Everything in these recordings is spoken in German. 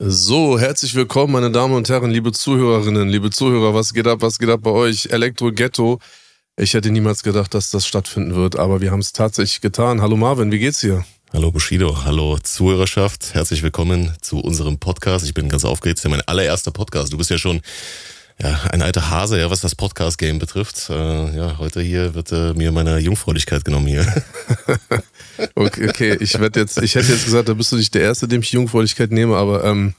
So, herzlich willkommen, meine Damen und Herren, liebe Zuhörerinnen, liebe Zuhörer. Was geht ab? Was geht ab bei euch? Elektro Ghetto. Ich hätte niemals gedacht, dass das stattfinden wird, aber wir haben es tatsächlich getan. Hallo Marvin, wie geht's dir? Hallo Bushido, hallo Zuhörerschaft. Herzlich willkommen zu unserem Podcast. Ich bin ganz aufgeregt. Das ist ja mein allererster Podcast. Du bist ja schon ja, ein alter Hase, ja, was das Podcast-Game betrifft. Äh, ja, heute hier wird äh, mir meine Jungfräulichkeit genommen hier. okay, okay, ich werde jetzt, ich hätte jetzt gesagt, da bist du nicht der Erste, dem ich Jungfräulichkeit nehme, aber ähm,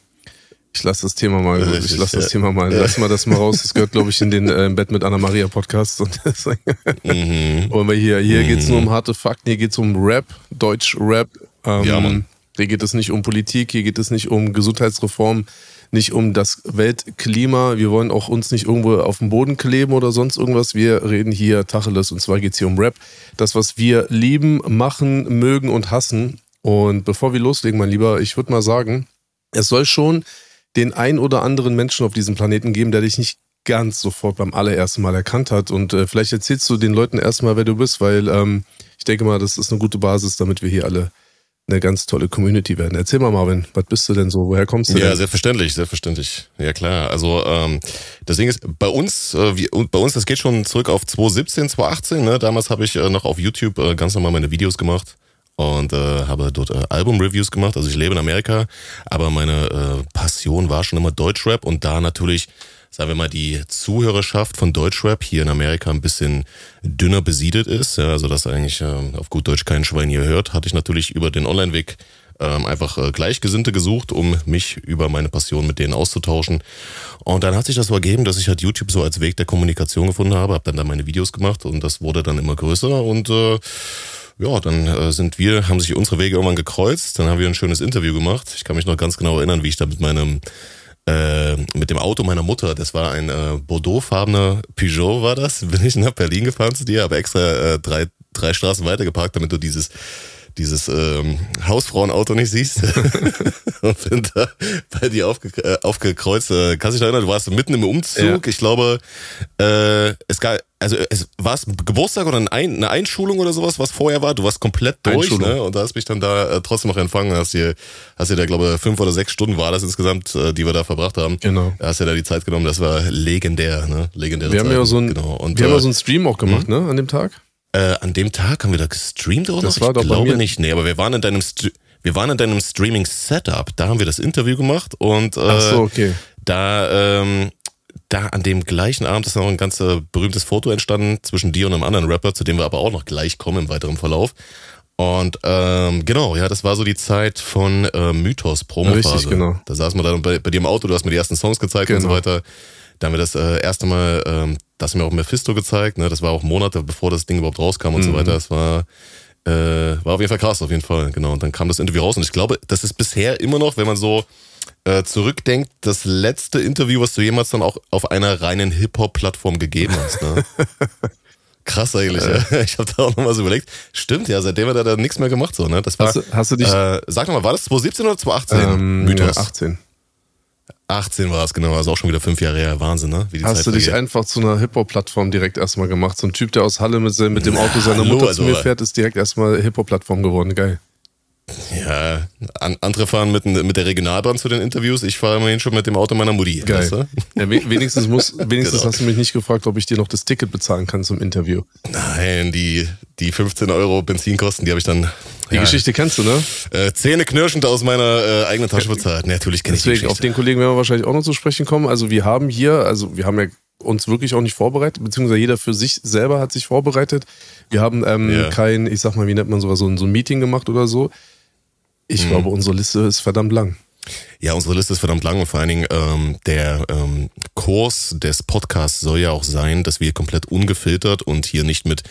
ich lasse das Thema mal, Richtig, ich lasse das Thema mal, ja. lass mal das mal raus. Das gehört, glaube ich, in den äh, Bett mit Anna Maria Podcast. Und mhm. Und hier, hier mhm. geht's nur um harte Fakten, hier geht's um Rap, Deutsch-Rap. Ähm, ja, Mann. Hier geht es nicht um Politik, hier geht es nicht um Gesundheitsreform, nicht um das Weltklima. Wir wollen auch uns nicht irgendwo auf den Boden kleben oder sonst irgendwas. Wir reden hier Tacheles und zwar geht es hier um Rap. Das, was wir lieben, machen, mögen und hassen. Und bevor wir loslegen, mein Lieber, ich würde mal sagen, es soll schon den ein oder anderen Menschen auf diesem Planeten geben, der dich nicht ganz sofort beim allerersten Mal erkannt hat. Und äh, vielleicht erzählst du den Leuten erstmal, wer du bist, weil ähm, ich denke mal, das ist eine gute Basis, damit wir hier alle eine ganz tolle Community werden. Erzähl mal, Marvin, was bist du denn so? Woher kommst du ja, denn? selbstverständlich, selbstverständlich. Ja, klar. Also, ähm, das Ding ist, bei uns, äh, wir, bei uns, das geht schon zurück auf 2017, 2018. Ne? Damals habe ich äh, noch auf YouTube äh, ganz normal meine Videos gemacht und äh, habe dort äh, Album-Reviews gemacht. Also ich lebe in Amerika, aber meine äh, Passion war schon immer Deutschrap und da natürlich sagen wir mal, die Zuhörerschaft von Deutschrap hier in Amerika ein bisschen dünner besiedelt ist, ja, also dass eigentlich äh, auf gut Deutsch kein Schwein hier hört, hatte ich natürlich über den Online-Weg ähm, einfach äh, Gleichgesinnte gesucht, um mich über meine Passion mit denen auszutauschen. Und dann hat sich das so ergeben, dass ich halt YouTube so als Weg der Kommunikation gefunden habe, habe dann da meine Videos gemacht und das wurde dann immer größer und äh, ja, dann äh, sind wir, haben sich unsere Wege irgendwann gekreuzt, dann haben wir ein schönes Interview gemacht. Ich kann mich noch ganz genau erinnern, wie ich da mit meinem äh, mit dem Auto meiner Mutter, das war ein äh, Bordeaux-farbener Peugeot war das, bin ich nach Berlin gefahren zu dir, aber extra äh, drei, drei Straßen weiter geparkt, damit du dieses dieses ähm, Hausfrauenauto nicht siehst und bin da bei dir aufge, äh, aufgekreuzt. Äh, kannst du dich erinnern, du warst mitten im Umzug. Ja. Ich glaube, äh, es gab, also es war es Geburtstag oder eine Einschulung oder sowas, was vorher war. Du warst komplett durch, ne? Und da hast mich dann da äh, trotzdem noch empfangen. Hast dir, hast dir da, glaube fünf oder sechs Stunden war das insgesamt, äh, die wir da verbracht haben. Genau. Da hast du ja da die Zeit genommen. Das war legendär, ne? Legendäre wir Zeit. Haben ja so ein, genau. Und, wir äh, haben ja so einen Stream auch gemacht, ne? An dem Tag. Äh, an dem Tag haben wir da gestreamt oder das noch? War ich doch glaube nicht. Nee, aber wir waren in deinem St wir waren in deinem Streaming-Setup. Da haben wir das Interview gemacht und äh, Ach so, okay. da ähm, da an dem gleichen Abend ist noch ein ganz äh, berühmtes Foto entstanden zwischen dir und einem anderen Rapper, zu dem wir aber auch noch gleich kommen im weiteren Verlauf. Und ähm, genau, ja, das war so die Zeit von äh, Mythos Promo. Richtig, genau. Da saßen wir dann bei, bei dir im Auto, du hast mir die ersten Songs gezeigt genau. und so genau. weiter. Da haben wir das äh, erste Mal, ähm, das haben wir auch Mephisto gezeigt, ne? Das war auch Monate, bevor das Ding überhaupt rauskam und mhm. so weiter. Das war, äh, war auf jeden Fall krass, auf jeden Fall, genau. Und dann kam das Interview raus und ich glaube, das ist bisher immer noch, wenn man so äh, zurückdenkt, das letzte Interview, was du jemals dann auch auf einer reinen Hip-Hop-Plattform gegeben hast, ne? Krass eigentlich, ja. Ich habe da auch nochmal so überlegt. Stimmt, ja, seitdem hat er da nichts mehr gemacht, so, ne? Das war, hast, du, hast du dich. Äh, sag nochmal, war das 2017 oder 2018? Ähm, Mythos? Ja, 18. 18 war es, genau, also auch schon wieder fünf Jahre her. Wahnsinn, ne? Hast Zeit du dich vergeht. einfach zu einer Hip-Hop-Plattform direkt erstmal gemacht? So ein Typ, der aus Halle mit, mit dem Auto seiner Mutter also, zu mir fährt, ist direkt erstmal Hip-Hop-Plattform geworden. Geil. Ja, an, andere fahren mit, mit der Regionalbahn zu den Interviews. Ich fahre immerhin schon mit dem Auto meiner Mutti. Geil. Weißt du? ja, wenigstens muss, wenigstens genau. hast du mich nicht gefragt, ob ich dir noch das Ticket bezahlen kann zum Interview. Nein, die, die 15 Euro Benzinkosten, die habe ich dann. Die ja, Geschichte kennst du, ne? Äh, Zähne knirschend aus meiner äh, eigenen Tasche bezahlt. natürlich kenne ich die Geschichte. Auf den Kollegen werden wir wahrscheinlich auch noch zu sprechen kommen. Also wir haben hier, also wir haben ja uns wirklich auch nicht vorbereitet, beziehungsweise jeder für sich selber hat sich vorbereitet. Wir haben ähm, kein, ich sag mal, wie nennt man sowas, so ein, so ein Meeting gemacht oder so. Ich hm. glaube, unsere Liste ist verdammt lang. Ja, unsere Liste ist verdammt lang und vor allen Dingen ähm, der ähm, Kurs des Podcasts soll ja auch sein, dass wir komplett ungefiltert und hier nicht mit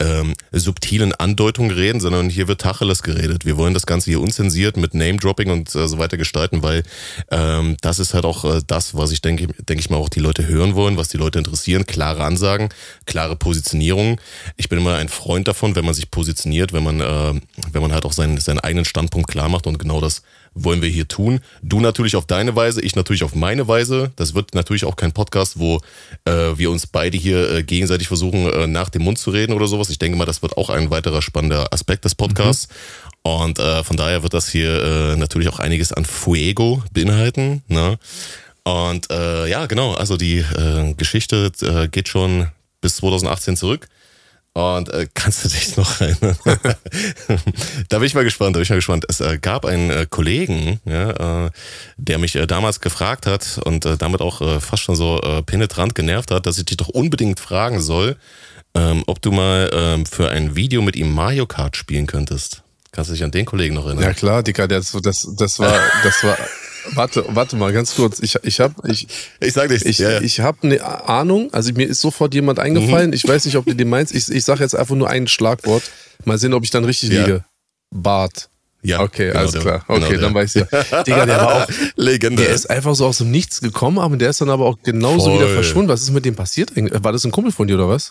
ähm, subtilen Andeutungen reden, sondern hier wird Tacheles geredet. Wir wollen das Ganze hier unzensiert mit Name-Dropping und äh, so weiter gestalten, weil ähm, das ist halt auch äh, das, was ich denke, denke ich mal auch die Leute hören wollen, was die Leute interessieren. Klare Ansagen, klare Positionierung. Ich bin immer ein Freund davon, wenn man sich positioniert, wenn man, äh, wenn man halt auch seinen, seinen eigenen Standpunkt klar macht und genau das wollen wir hier tun. Du natürlich auf deine Weise, ich natürlich auf meine Weise. Das wird natürlich auch kein Podcast, wo äh, wir uns beide hier äh, gegenseitig versuchen, äh, nach dem Mund zu reden oder sowas. Ich denke mal, das wird auch ein weiterer spannender Aspekt des Podcasts. Mhm. Und äh, von daher wird das hier äh, natürlich auch einiges an Fuego beinhalten. Ne? Und äh, ja, genau, also die äh, Geschichte äh, geht schon bis 2018 zurück. Und äh, kannst du dich noch erinnern? da bin ich mal gespannt, da bin ich mal gespannt. Es äh, gab einen äh, Kollegen, ja, äh, der mich äh, damals gefragt hat und äh, damit auch äh, fast schon so äh, penetrant genervt hat, dass ich dich doch unbedingt fragen soll, ähm, ob du mal ähm, für ein Video mit ihm Mario Kart spielen könntest. Kannst du dich an den Kollegen noch erinnern? Ja klar, Dicker, das, das, das war, das war Warte, warte mal, ganz kurz. Ich, ich habe, ich, ich sag nichts. Ich, ja, ja. ich habe eine Ahnung. Also mir ist sofort jemand eingefallen. Mhm. Ich weiß nicht, ob du den meinst. Ich, ich sage jetzt einfach nur ein Schlagwort. Mal sehen, ob ich dann richtig ja. liege. Bart. Ja. Okay, genau alles klar. Okay, genau dann weiß ich ja. Digga, der war auch. Legende. Der ist einfach so aus dem Nichts gekommen, aber der ist dann aber auch genauso Voll. wieder verschwunden. Was ist mit dem passiert? War das ein Kumpel von dir oder was?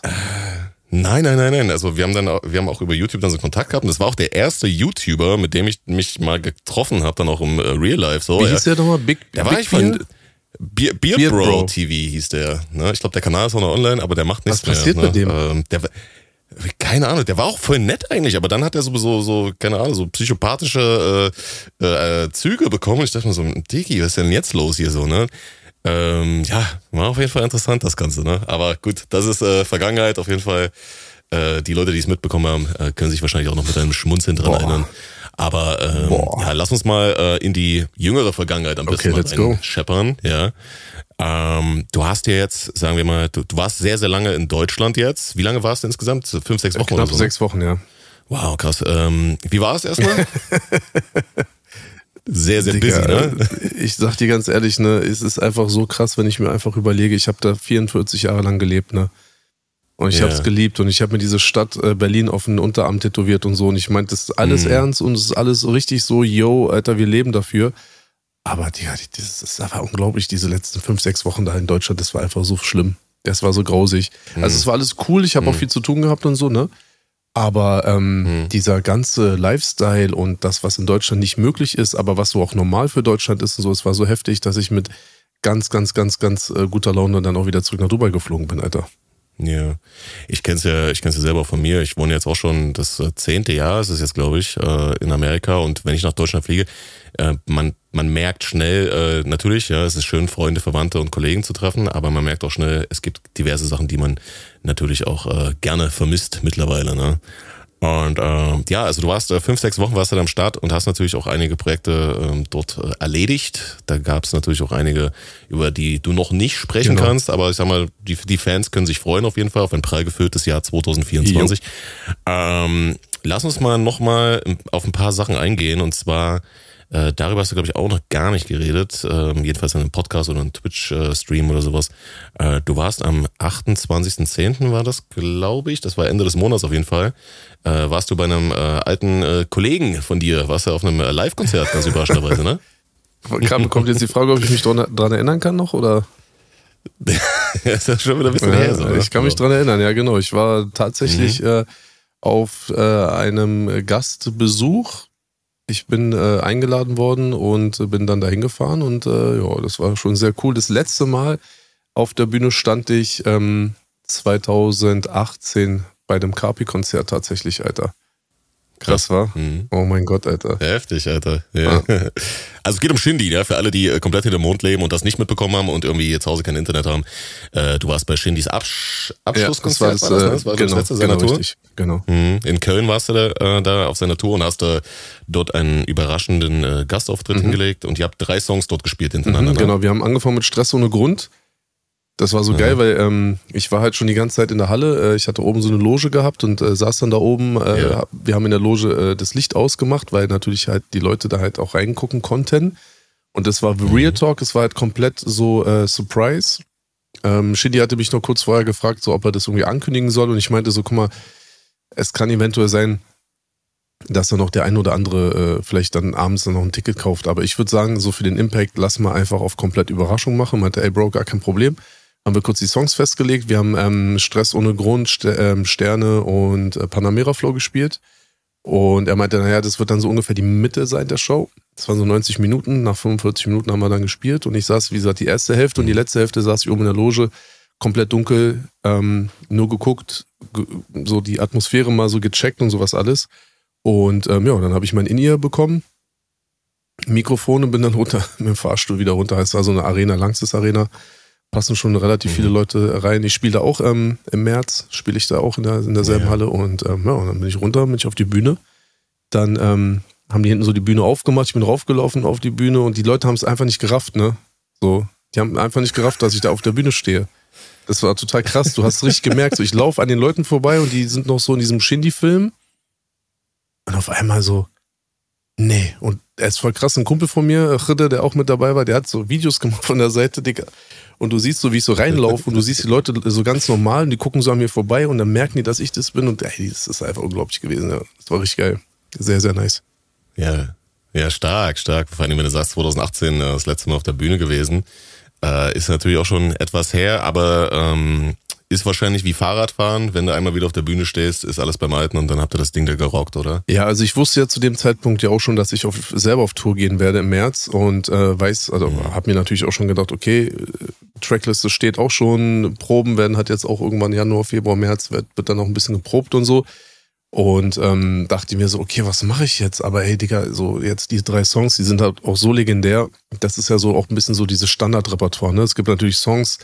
Nein, nein, nein, nein. Also wir haben dann, wir haben auch über YouTube dann so Kontakt gehabt und das war auch der erste YouTuber, mit dem ich mich mal getroffen habe, dann auch im äh, Real Life. So, Wie hieß der nochmal? Big, der Big war ich von Beard, Beard, Beard Bro, Bro, TV hieß der. Ne? Ich glaube, der Kanal ist auch noch online, aber der macht nichts Was passiert mehr. mit ne? dem? Ähm, der, keine Ahnung, der war auch voll nett eigentlich, aber dann hat er sowieso so, keine Ahnung, so psychopathische äh, äh, Züge bekommen. Ich dachte mir so, Digi, was ist denn jetzt los hier so, ne? Ähm, ja, war auf jeden Fall interessant, das Ganze, ne? Aber gut, das ist äh, Vergangenheit auf jeden Fall. Äh, die Leute, die es mitbekommen haben, äh, können sich wahrscheinlich auch noch mit einem Schmunzeln dran Boah. erinnern. Aber ähm, ja, lass uns mal äh, in die jüngere Vergangenheit am besten okay, mal scheppern. Ja. Ähm, du hast ja jetzt, sagen wir mal, du, du, warst sehr, sehr lange in Deutschland jetzt. Wie lange warst du insgesamt? Fünf, sechs Wochen Knapp oder so? Ne? sechs Wochen, ja. Wow, krass. Ähm, wie war es erstmal? sehr, sehr Digga, busy, ne? Ich sag dir ganz ehrlich, ne, es ist einfach so krass, wenn ich mir einfach überlege, ich habe da 44 Jahre lang gelebt, ne? Und ich yeah. habe es geliebt und ich habe mir diese Stadt äh, Berlin auf den Unterarm tätowiert und so. Und ich meinte, das ist alles mm. ernst und es ist alles so richtig so, yo, Alter, wir leben dafür. Aber die, das ist einfach unglaublich, diese letzten fünf, sechs Wochen da in Deutschland, das war einfach so schlimm. Das war so grausig. Mm. Also es war alles cool, ich habe mm. auch viel zu tun gehabt und so, ne? Aber ähm, dieser ganze Lifestyle und das, was in Deutschland nicht möglich ist, aber was so auch normal für Deutschland ist und so, es war so heftig, dass ich mit ganz, ganz, ganz, ganz äh, guter Laune dann auch wieder zurück nach Dubai geflogen bin, Alter. Ja, ich kenn's ja, ich kenn's ja selber von mir. Ich wohne jetzt auch schon das äh, zehnte Jahr, ist es jetzt glaube ich, äh, in Amerika. Und wenn ich nach Deutschland fliege, äh, man man merkt schnell, natürlich, ja, es ist schön, Freunde, Verwandte und Kollegen zu treffen, aber man merkt auch schnell, es gibt diverse Sachen, die man natürlich auch gerne vermisst mittlerweile. Ne? Und äh, ja, also du warst äh, fünf, sechs Wochen warst du am Start und hast natürlich auch einige Projekte ähm, dort äh, erledigt. Da gab es natürlich auch einige, über die du noch nicht sprechen genau. kannst, aber ich sag mal, die, die Fans können sich freuen auf jeden Fall auf ein prall gefülltes Jahr 2024. Ähm, lass uns mal nochmal auf ein paar Sachen eingehen und zwar äh, darüber hast du, glaube ich, auch noch gar nicht geredet. Ähm, jedenfalls in einem Podcast oder einem Twitch-Stream oder sowas. Äh, du warst am 28.10. war das, glaube ich. Das war Ende des Monats auf jeden Fall. Äh, warst du bei einem äh, alten äh, Kollegen von dir, warst du auf einem äh, Live-Konzert, ganz überraschenderweise, ne? Kommt jetzt die Frage, ob ich mich dran erinnern kann noch, oder? das ist schon wieder ein bisschen ja, her. So, ich kann mich dran erinnern, ja genau. Ich war tatsächlich mhm. auf einem Gastbesuch ich bin äh, eingeladen worden und äh, bin dann dahin gefahren und äh, ja, das war schon sehr cool. Das letzte Mal auf der Bühne stand ich ähm, 2018 bei dem Carpi-Konzert tatsächlich, Alter. Krass, war? Mhm. Oh mein Gott, Alter. Heftig, Alter. Ja. Ah. Also es geht um Shindy, ja, für alle, die äh, komplett hinter dem Mond leben und das nicht mitbekommen haben und irgendwie zu Hause kein Internet haben. Äh, du warst bei Shindys Absch Abschlusskonzert, ja, das war das, war das, das, war genau, das letzte seiner genau, Tour? Richtig, genau. Mhm. In Köln warst du da, äh, da auf seiner Tour und hast äh, dort einen überraschenden äh, Gastauftritt mhm. hingelegt und ihr habt drei Songs dort gespielt hintereinander. Mhm, ne? genau, wir haben angefangen mit Stress ohne Grund. Das war so ja. geil, weil ähm, ich war halt schon die ganze Zeit in der Halle. Äh, ich hatte oben so eine Loge gehabt und äh, saß dann da oben. Äh, ja. Wir haben in der Loge äh, das Licht ausgemacht, weil natürlich halt die Leute da halt auch reingucken konnten. Und das war The mhm. Real Talk. Es war halt komplett so äh, Surprise. Ähm, Shindy hatte mich noch kurz vorher gefragt, so ob er das irgendwie ankündigen soll. Und ich meinte so, guck mal, es kann eventuell sein, dass dann noch der ein oder andere äh, vielleicht dann abends dann noch ein Ticket kauft. Aber ich würde sagen, so für den Impact, lass mal einfach auf komplett Überraschung machen. Meinte, ey Bro, gar kein Problem haben wir kurz die Songs festgelegt. Wir haben ähm, Stress ohne Grund, Ster ähm, Sterne und äh, Panamera Flow gespielt. Und er meinte, naja, das wird dann so ungefähr die Mitte sein der Show. Das waren so 90 Minuten. Nach 45 Minuten haben wir dann gespielt und ich saß, wie gesagt, die erste Hälfte und die letzte Hälfte saß ich oben in der Loge, komplett dunkel, ähm, nur geguckt, ge so die Atmosphäre mal so gecheckt und sowas alles. Und ähm, ja, dann habe ich mein In-Ear bekommen, Mikrofone, bin dann runter mit dem Fahrstuhl wieder runter. Es war so eine Arena, Langstes Arena. Passen schon relativ mhm. viele Leute rein. Ich spiele da auch ähm, im März, spiele ich da auch in, der, in derselben ja. Halle und ähm, ja, und dann bin ich runter, bin ich auf die Bühne. Dann ähm, haben die hinten so die Bühne aufgemacht, ich bin raufgelaufen auf die Bühne und die Leute haben es einfach nicht gerafft, ne? So, die haben einfach nicht gerafft, dass ich da auf der Bühne stehe. Das war total krass. Du hast richtig gemerkt, so ich laufe an den Leuten vorbei und die sind noch so in diesem Shindy-Film. Und auf einmal so, nee. Und er ist voll krass. Ein Kumpel von mir, Chide, der auch mit dabei war, der hat so Videos gemacht von der Seite, Digga. Und du siehst so, wie ich so reinlaufe und du siehst die Leute so ganz normal und die gucken so an mir vorbei und dann merken die, dass ich das bin und ey, das ist einfach unglaublich gewesen. Ja. Das war richtig geil. Sehr, sehr nice. Ja, ja, stark, stark. Vor allem, wenn du sagst, 2018 äh, das letzte Mal auf der Bühne gewesen. Äh, ist natürlich auch schon etwas her, aber ähm, ist wahrscheinlich wie Fahrradfahren. Wenn du einmal wieder auf der Bühne stehst, ist alles beim Alten und dann habt ihr das Ding da gerockt, oder? Ja, also ich wusste ja zu dem Zeitpunkt ja auch schon, dass ich auf, selber auf Tour gehen werde im März und äh, weiß, also mhm. habe mir natürlich auch schon gedacht, okay, Trackliste steht auch schon, Proben werden hat jetzt auch irgendwann Januar, Februar, März, wird, wird dann noch ein bisschen geprobt und so. Und ähm, dachte mir so, okay, was mache ich jetzt? Aber hey, Digga, so jetzt die drei Songs, die sind halt auch so legendär. Das ist ja so auch ein bisschen so dieses Standardrepertoire. Ne? Es gibt natürlich Songs,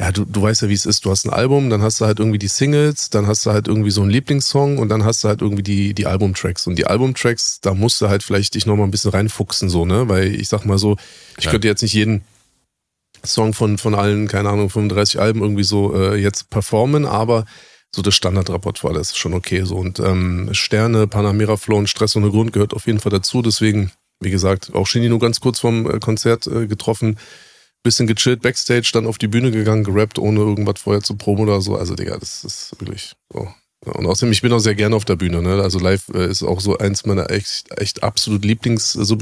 ja, du, du weißt ja, wie es ist. Du hast ein Album, dann hast du halt irgendwie die Singles, dann hast du halt irgendwie so einen Lieblingssong und dann hast du halt irgendwie die, die Albumtracks. Und die Albumtracks, da musst du halt vielleicht dich nochmal ein bisschen reinfuchsen, so, ne? Weil ich sag mal so, ich ja. könnte jetzt nicht jeden Song von, von allen, keine Ahnung, 35 Alben irgendwie so äh, jetzt performen, aber so das Standardrepertoire, das ist schon okay so. Und ähm, Sterne, Panamera Flow und Stress ohne Grund gehört auf jeden Fall dazu. Deswegen, wie gesagt, auch Shindy nur ganz kurz vorm äh, Konzert äh, getroffen. Bisschen gechillt, Backstage, dann auf die Bühne gegangen, gerappt, ohne irgendwas vorher zu proben oder so. Also, Digga, das ist wirklich so. Und außerdem, ich bin auch sehr gerne auf der Bühne. Ne? Also live äh, ist auch so eins meiner echt, echt absolut Lieblings äh, so.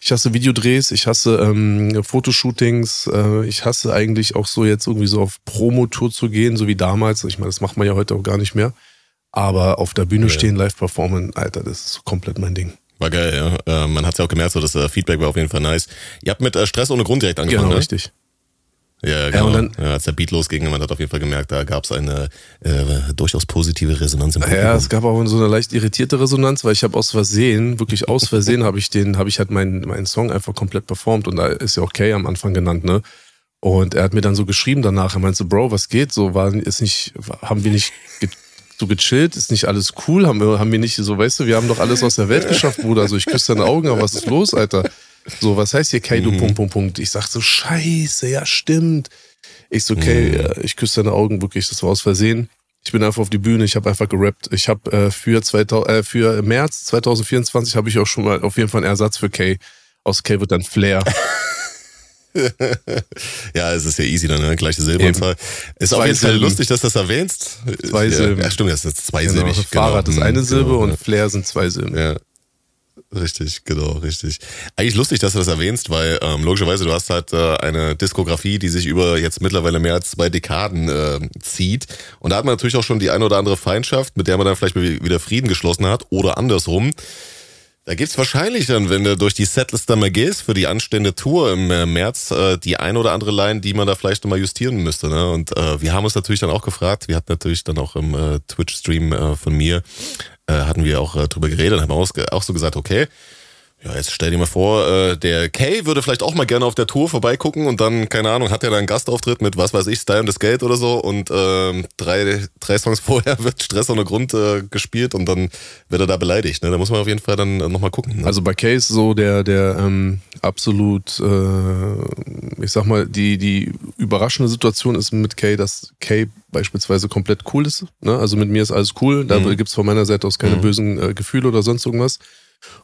Ich hasse Videodrehs, ich hasse ähm, Fotoshootings, äh, ich hasse eigentlich auch so jetzt irgendwie so auf Promotour zu gehen, so wie damals. Ich meine, das macht man ja heute auch gar nicht mehr. Aber auf der Bühne ja. stehen, live performen, Alter, das ist komplett mein Ding. War geil, ja. Äh, man hat ja auch gemerkt, so das äh, Feedback war auf jeden Fall nice. Ihr habt mit äh, Stress ohne Grund direkt angefangen, genau, ne? richtig. Ja, genau. Ja, dann, ja, als der Beat losging, man hat auf jeden Fall gemerkt, da gab es eine äh, durchaus positive Resonanz im Publikum. Ja, es gab auch so eine leicht irritierte Resonanz, weil ich habe aus Versehen, wirklich aus Versehen, habe ich den, habe ich halt meinen meinen Song einfach komplett performt und da ist ja auch Kay am Anfang genannt, ne? Und er hat mir dann so geschrieben danach, er meinte so, Bro, was geht? So war ist nicht, haben wir nicht so gechillt, ist nicht alles cool, haben wir, haben wir nicht so, weißt du, wir haben doch alles aus der Welt geschafft, Bruder. Also ich küsse deine Augen, aber was ist los, Alter? So, was heißt hier Kaido, mhm. Punkt, Punkt, Punkt. Ich sag so, scheiße, ja, stimmt. Ich so, okay, mhm. ich küsse deine Augen, wirklich, das war aus Versehen. Ich bin einfach auf die Bühne, ich habe einfach gerappt. Ich habe äh, für, 2000, äh, für März 2024 habe ich auch schon mal auf jeden Fall einen Ersatz für Kay. Aus Kay wird dann Flair. ja, es ist ja easy dann, ne? Gleiche Silberanzahl. Ist zwei auf jeden Fall Silben. lustig, dass du das erwähnst. Zwei Silben. Ja, stimmt, das ist zweisilbig. Genau, Fahrrad ist eine Silbe genau, und Flair sind zwei Silben. Ja. Richtig, genau, richtig. Eigentlich lustig, dass du das erwähnst, weil ähm, logischerweise du hast halt äh, eine Diskografie, die sich über jetzt mittlerweile mehr als zwei Dekaden äh, zieht. Und da hat man natürlich auch schon die eine oder andere Feindschaft, mit der man dann vielleicht wieder Frieden geschlossen hat oder andersrum. Da gibt's wahrscheinlich dann, wenn du durch die Setlist dann mal gehst für die anstehende Tour im äh, März, äh, die ein oder andere Line, die man da vielleicht nochmal justieren müsste. Ne? Und äh, wir haben uns natürlich dann auch gefragt, wir hatten natürlich dann auch im äh, Twitch-Stream äh, von mir hatten wir auch äh, drüber geredet und haben auch so gesagt, okay, ja, jetzt stell dir mal vor, äh, der Kay würde vielleicht auch mal gerne auf der Tour vorbeigucken und dann, keine Ahnung, hat er da einen Gastauftritt mit, was weiß ich, Style und das Geld oder so und ähm, drei, drei Songs vorher wird Stress ohne Grund äh, gespielt und dann wird er da beleidigt. Ne? Da muss man auf jeden Fall dann äh, nochmal gucken. Ne? Also bei Kay ist so der, der ähm, absolut, äh, ich sag mal, die, die überraschende Situation ist mit Kay, dass Kay beispielsweise komplett cool ist. Ne? Also mit mir ist alles cool, da mhm. gibt's von meiner Seite aus keine mhm. bösen äh, Gefühle oder sonst irgendwas.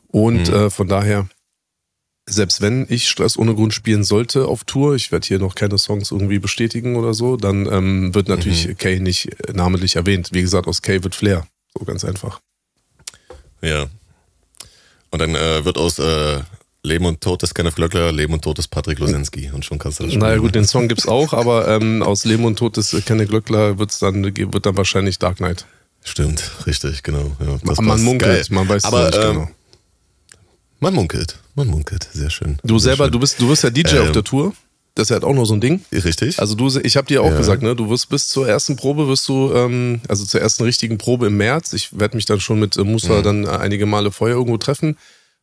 Und mhm. äh, von daher, selbst wenn ich Stress ohne Grund spielen sollte auf Tour, ich werde hier noch keine Songs irgendwie bestätigen oder so, dann ähm, wird natürlich mhm. Kay nicht namentlich erwähnt. Wie gesagt, aus Kay wird Flair. So ganz einfach. Ja. Und dann äh, wird aus äh, Leben und Tod des Kenneth Glöckler, Leben und Tod des Patrick Losinski. Und schon kannst du das spielen. Naja gut, den Song gibt's auch, aber ähm, aus Leben und Tod des Kenneth Glöckler wird's dann, wird dann wahrscheinlich Dark Knight. Stimmt, richtig, genau. Ja, man munkelt, Geil. man weiß aber, nicht ähm, genau. Man munkelt, man munkelt, sehr schön. Du sehr selber, schön. du bist, du bist ja DJ Ähm, auf der Tour. Das ist ja halt auch noch so ein Ding. Richtig. Also du, ich habe dir auch Ja. gesagt, ne, du wirst bis zur ersten Probe wirst du, ähm, also zur ersten richtigen Probe im März. Ich werde mich dann schon mit äh, Musa Mhm. dann äh, einige Male vorher irgendwo treffen.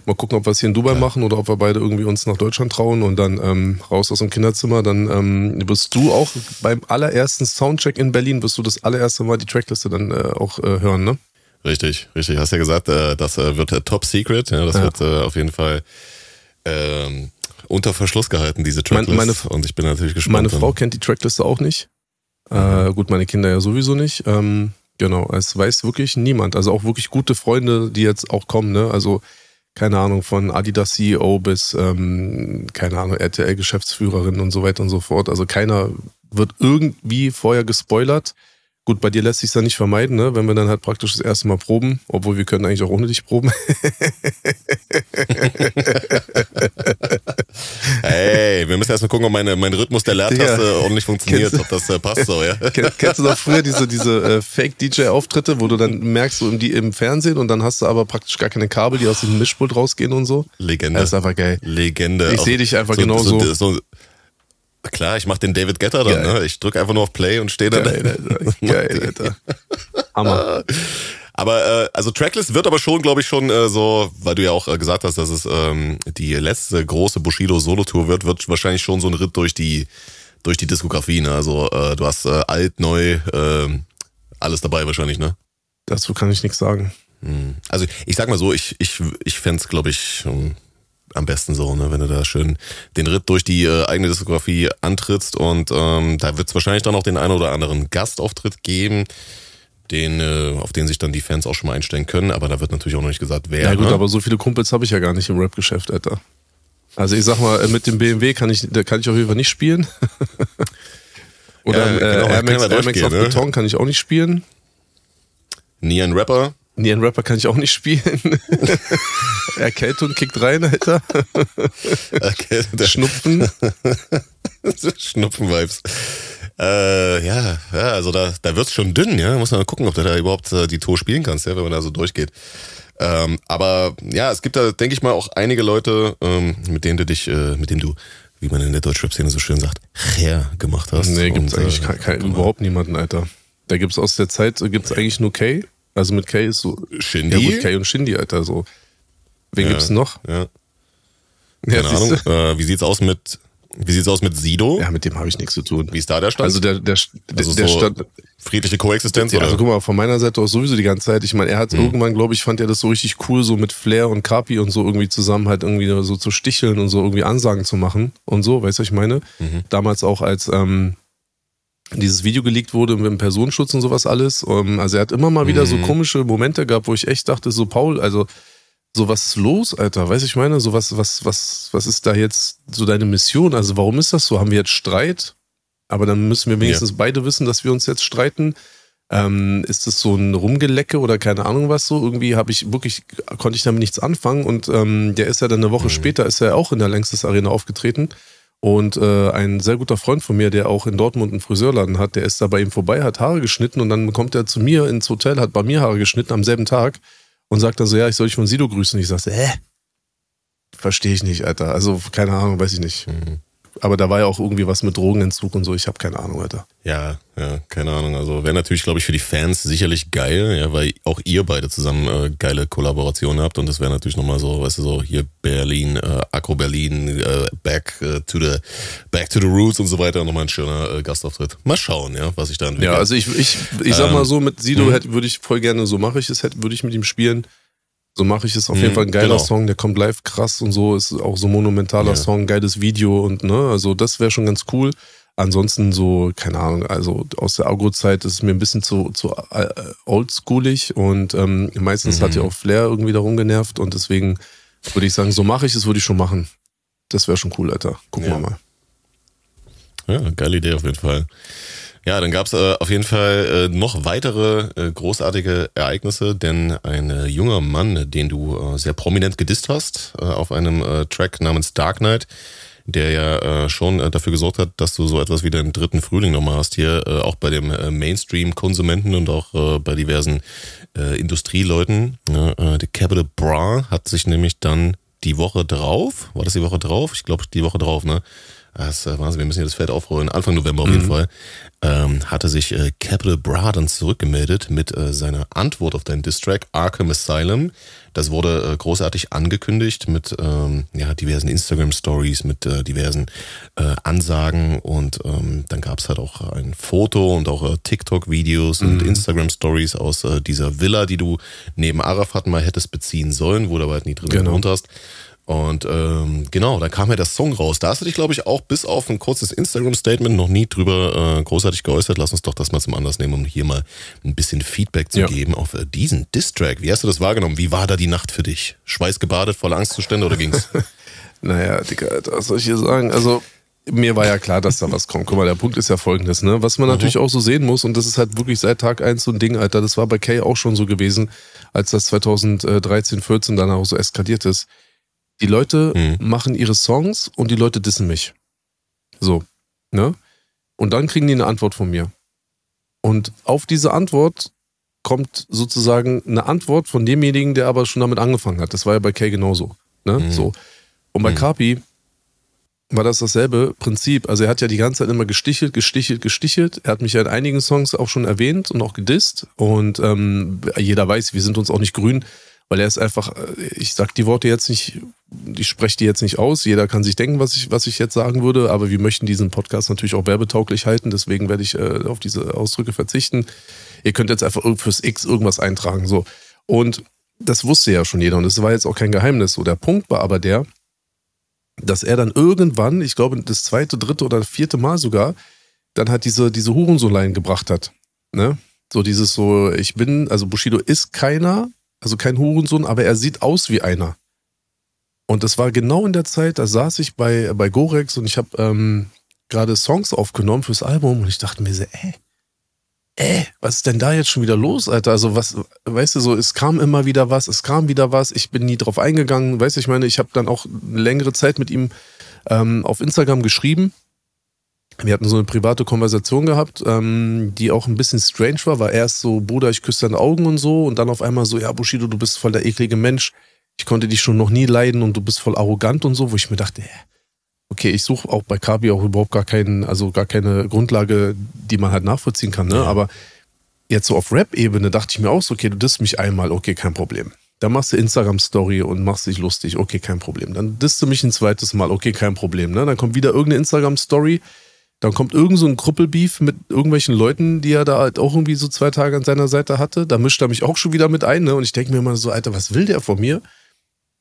Mal gucken, ob wir es hier in Dubai machen oder ob wir beide irgendwie uns nach Deutschland trauen und dann ähm, raus aus dem Kinderzimmer. Dann ähm, wirst du auch beim allerersten Soundcheck in Berlin wirst du das allererste Mal die Trackliste dann äh, auch äh, hören, ne? Richtig, richtig. Hast ja gesagt, äh, das äh, wird äh, Top Secret. Ja, das Ja. wird auf jeden Fall ähm, unter Verschluss gehalten, diese Mein- Tracklist. meine- und ich bin natürlich gespannt. Meine. Frau kennt die Trackliste auch nicht. Äh, gut, meine Kinder ja sowieso nicht. Ähm, genau, es weiß wirklich niemand. Also auch wirklich gute Freunde, die jetzt auch kommen, ne? Also keine Ahnung, von Adidas CEO bis, ähm, keine Ahnung, RTL-Geschäftsführerin und so weiter und so fort. Also keiner wird irgendwie vorher gespoilert. Gut, bei dir lässt sich ja nicht vermeiden, ne? wenn wir dann halt praktisch das erste Mal proben, obwohl wir können eigentlich auch ohne dich proben. Hey, wir müssen erstmal gucken, ob meine, mein Rhythmus der Leertaste Ja. ordentlich funktioniert, Kennst- ob das äh, passt so, ja. Kenn, kennst du noch früher diese, diese äh, Fake-DJ-Auftritte, wo du dann merkst, so im, die, im Fernsehen und dann hast du aber praktisch gar keine Kabel, die aus dem Mischpult rausgehen und so? Legende. Das ist einfach geil. Legende. Ich Auch seh dich einfach genauso. So, so, klar, ich mach den David Getter dann, ne? Ich drück einfach nur auf Play und stehe dann. Geil, Alter. Geil, Alter. Hammer. Aber äh, also Tracklist wird aber schon, glaube ich, schon äh, so, weil du ja auch äh, gesagt hast, dass es ähm, die letzte große Bushido Solo-Tour wird, wird wahrscheinlich schon so ein Ritt durch die durch die Diskografie. Ne? Also äh, du hast äh, alt, neu, äh, alles dabei wahrscheinlich, ne? Dazu kann ich nichts sagen. Hm. Also ich sag mal so, ich ich ich fänd's, glaube ich, ähm, am besten so, ne, wenn du da schön den Ritt durch die äh, eigene Diskografie antrittst und ähm, da wird's wahrscheinlich dann auch den einen oder anderen Gastauftritt geben, den äh, auf den sich dann die Fans auch schon mal einstellen können, aber da wird natürlich auch noch nicht gesagt, wer. Ja, gut, ne? aber so viele Kumpels habe ich ja gar nicht im Rap-Geschäft, Alter. Also ich sag mal, äh, mit dem BMW kann ich, da kann ich auf jeden Fall nicht spielen. Oder Ja, äh, genau, Air Max, Air Max auf ne? Beton kann ich auch nicht spielen. Nie ein Rapper. Nee, einen Rapper kann ich auch nicht spielen. Erkältung kickt rein, Alter. Der Schnupfen. Schnupfen-Vibes. Äh, ja, ja, also da, da wird's schon dünn, ja. Muss man mal gucken, ob du da überhaupt äh, die Tour spielen kannst, ja, wenn man da so durchgeht. Ähm, aber ja, es gibt da, denke ich mal, auch einige Leute, ähm, mit denen du dich, äh, mit denen du, wie man in der Deutschrap-Szene so schön sagt, her gemacht hast. Nee, gibt's Und, eigentlich äh, kein, kein, überhaupt niemanden, Alter. Da gibt's aus der Zeit, gibt's eigentlich nur Kay. Also mit Kay ist so. Shindy? Ja gut, Kay und Shindy, Alter, so. Wen Ja. gibt's noch? Ja, Ja, keine Ahnung. siehste? Äh, wie sieht's aus mit, wie sieht's aus mit Sido? Ja, mit dem habe ich nichts zu tun. Wie ist da der Stand? Also der, der, Also der so stand. friedliche Koexistenz Ja, oder? also guck mal, von meiner Seite aus sowieso die ganze Zeit. Ich meine, er hat irgendwann, glaube ich, fand er das so richtig cool, so mit Flair und Kapi und so irgendwie zusammen halt irgendwie so zu sticheln und so irgendwie Ansagen zu machen und so, weißt du, was ich meine? Mhm. Damals auch als ähm, dieses Video geleakt wurde mit dem Personenschutz und sowas alles. Ähm, also er hat immer mal wieder so Mhm. komische Momente gehabt, wo ich echt dachte, so Paul, also so was ist los, Alter? Weiß ich meine, so was, was, was, was ist da jetzt so deine Mission? Also warum ist das so? Haben wir jetzt Streit? Aber dann müssen wir wenigstens beide wissen, dass wir uns jetzt streiten. Ähm, ist das so ein Rumgelecke oder keine Ahnung was so? Irgendwie habe ich wirklich, konnte ich damit nichts anfangen und ähm, der ist ja dann eine Woche später, ist er auch in der Längstes Arena aufgetreten. Und äh, ein sehr guter Freund von mir, der auch in Dortmund einen Friseurladen hat, der ist da bei ihm vorbei, hat Haare geschnitten und dann kommt er zu mir ins Hotel, hat bei mir Haare geschnitten am selben Tag und sagt dann so, ja, ich soll dich von Sido grüßen. Ich sagte, hä? Verstehe ich nicht, Alter. Also, keine Ahnung, weiß ich nicht. Mhm. Aber da war ja auch irgendwie was mit Drogenentzug und so. Ich habe keine Ahnung, Alter. Ja, ja, keine Ahnung. Also wäre natürlich, glaube ich, für die Fans sicherlich geil, ja, weil auch ihr beide zusammen äh, geile Kollaborationen habt und das wäre natürlich nochmal so, weißt du, so hier Berlin, äh, Akro Berlin, äh, back äh, to the back to the roots und so weiter, nochmal ein schöner äh, Gastauftritt. Mal schauen, ja, was sich da entwickelt. Ja, also ich, ich, ich sag Ähm, mal so, mit Sido mhm. hätte, würde ich voll gerne, so mache ich es, würde ich mit ihm spielen. So mache ich es auf jeden Mhm, Fall ein geiler genau. Song, der kommt live krass und so, ist auch so monumentaler Ja. Song, geiles Video und ne, also das wäre schon ganz cool. Ansonsten so, keine Ahnung, also aus der Agro-Zeit ist es mir ein bisschen zu, zu äh, oldschoolig und ähm, meistens Mhm. hat ja auch Flair irgendwie darum genervt und deswegen würde ich sagen, so mache ich es, würde ich schon machen. Das wäre schon cool, Alter. Gucken Ja. wir mal. Ja, geile Idee auf jeden Fall. Ja, dann gab's äh, auf jeden Fall äh, noch weitere äh, großartige Ereignisse, denn ein äh, junger Mann, den du äh, sehr prominent gedisst hast äh, auf einem Track namens Dark Knight, der ja schon dafür gesorgt hat, dass du so etwas wie den dritten Frühling nochmal hast hier, auch bei dem Mainstream-Konsumenten und auch bei diversen Industrieleuten. Äh, der Capital Bra hat sich nämlich dann die Woche drauf, war das die Woche drauf? Ich glaube, die Woche drauf, ne? Das ist äh, Wahnsinn, wir müssen hier das Feld aufrollen. Anfang November auf jeden mhm. Fall. Ähm, hatte sich äh, Capital Braden zurückgemeldet mit äh, seiner Antwort auf deinen Distrack Arkham Asylum. Das wurde äh, großartig angekündigt mit ähm, ja, diversen Instagram-Stories, mit äh, diversen äh, Ansagen und ähm, dann gab es halt auch ein Foto und auch TikTok-Videos mhm. und Instagram-Stories aus dieser Villa, die du neben Arafat mal hättest beziehen sollen, wo du aber halt nie drin genau. gewohnt hast. Und ähm, genau, da kam ja der Song raus. Da hast du dich, glaube ich, auch bis auf ein kurzes Instagram-Statement noch nie drüber äh, großartig geäußert. Lass uns doch das mal zum Anlass nehmen, um hier mal ein bisschen Feedback zu ja. geben auf äh, diesen Distrack. Wie hast du das wahrgenommen? Wie war da die Nacht für dich? Schweißgebadet, voller Angstzustände oder ging's? naja, Digga, was soll ich hier sagen? Also, mir war ja klar, dass da was kommt. Guck mal, der Punkt ist ja folgendes, ne? Was man mhm. natürlich auch so sehen muss, und das ist halt wirklich seit Tag eins so ein Ding, Alter, das war bei Kay auch schon so gewesen, als das 2013, 14 dann auch so eskaliert ist die Leute mhm. machen ihre Songs und die Leute dissen mich. So, ne? Und dann kriegen die eine Antwort von mir. Und auf diese Antwort kommt sozusagen eine Antwort von demjenigen, der aber schon damit angefangen hat. Das war ja bei Kay genauso. Ne? Mhm. So. Und bei mhm. Kapi war das dasselbe Prinzip. Also er hat ja die ganze Zeit immer gestichelt, gestichelt, gestichelt. Er hat mich ja in einigen Songs auch schon erwähnt und auch gedisst. Und ähm, jeder weiß, wir sind uns auch nicht grün weil er ist einfach, äh, ich sag die Worte jetzt nicht, ich spreche die jetzt nicht aus. Jeder kann sich denken, was ich, was ich jetzt sagen würde, aber wir möchten diesen Podcast natürlich auch werbetauglich halten, deswegen werde ich äh, auf diese Ausdrücke verzichten. Ihr könnt jetzt einfach fürs X irgendwas eintragen, so. Und das wusste ja schon jeder und es war jetzt auch kein Geheimnis. So, der Punkt war aber der, dass er dann irgendwann, ich glaube, das zweite, dritte oder vierte Mal sogar, dann halt diese, diese Hurensohn-Line gebracht hat. Ne? So dieses so, ich bin, also Bushido ist keiner, also kein Hurensohn, aber er sieht aus wie einer. Und das war genau in der Zeit, da saß ich bei, bei Gorex und ich habe ähm, gerade Songs aufgenommen fürs Album und ich dachte mir so, ey, ey, was ist denn da jetzt schon wieder los, Alter? Also was, weißt du, so, es kam immer wieder was, es kam wieder was, ich bin nie drauf eingegangen, weißt du, ich meine, ich habe dann auch eine längere Zeit mit ihm ähm, auf Instagram geschrieben wir hatten so eine private Konversation gehabt, ähm, die auch ein bisschen strange war, war erst so, Bruder, ich küsse deine Augen und so und dann auf einmal so, ja, Bushido, du bist voll der eklige Mensch. Ich konnte dich schon noch nie leiden und du bist voll arrogant und so, wo ich mir dachte, okay, ich suche auch bei Kabi auch überhaupt gar keinen, also gar keine Grundlage, die man halt nachvollziehen kann, ne? Ja. Aber jetzt so auf Rap-Ebene dachte ich mir auch so, okay, du disst mich einmal, okay, kein Problem. Dann machst du Instagram-Story und machst dich lustig, okay, kein Problem. Dann disst du mich ein zweites Mal, okay, kein Problem. Ne? Dann kommt wieder irgendeine Instagram-Story, dann kommt irgend so ein Krüppelbeef mit irgendwelchen Leuten, die er da halt auch irgendwie so zwei Tage an seiner Seite hatte. Da mischt er mich auch schon wieder mit ein, ne? Und ich denke mir immer so, Alter, was will der von mir?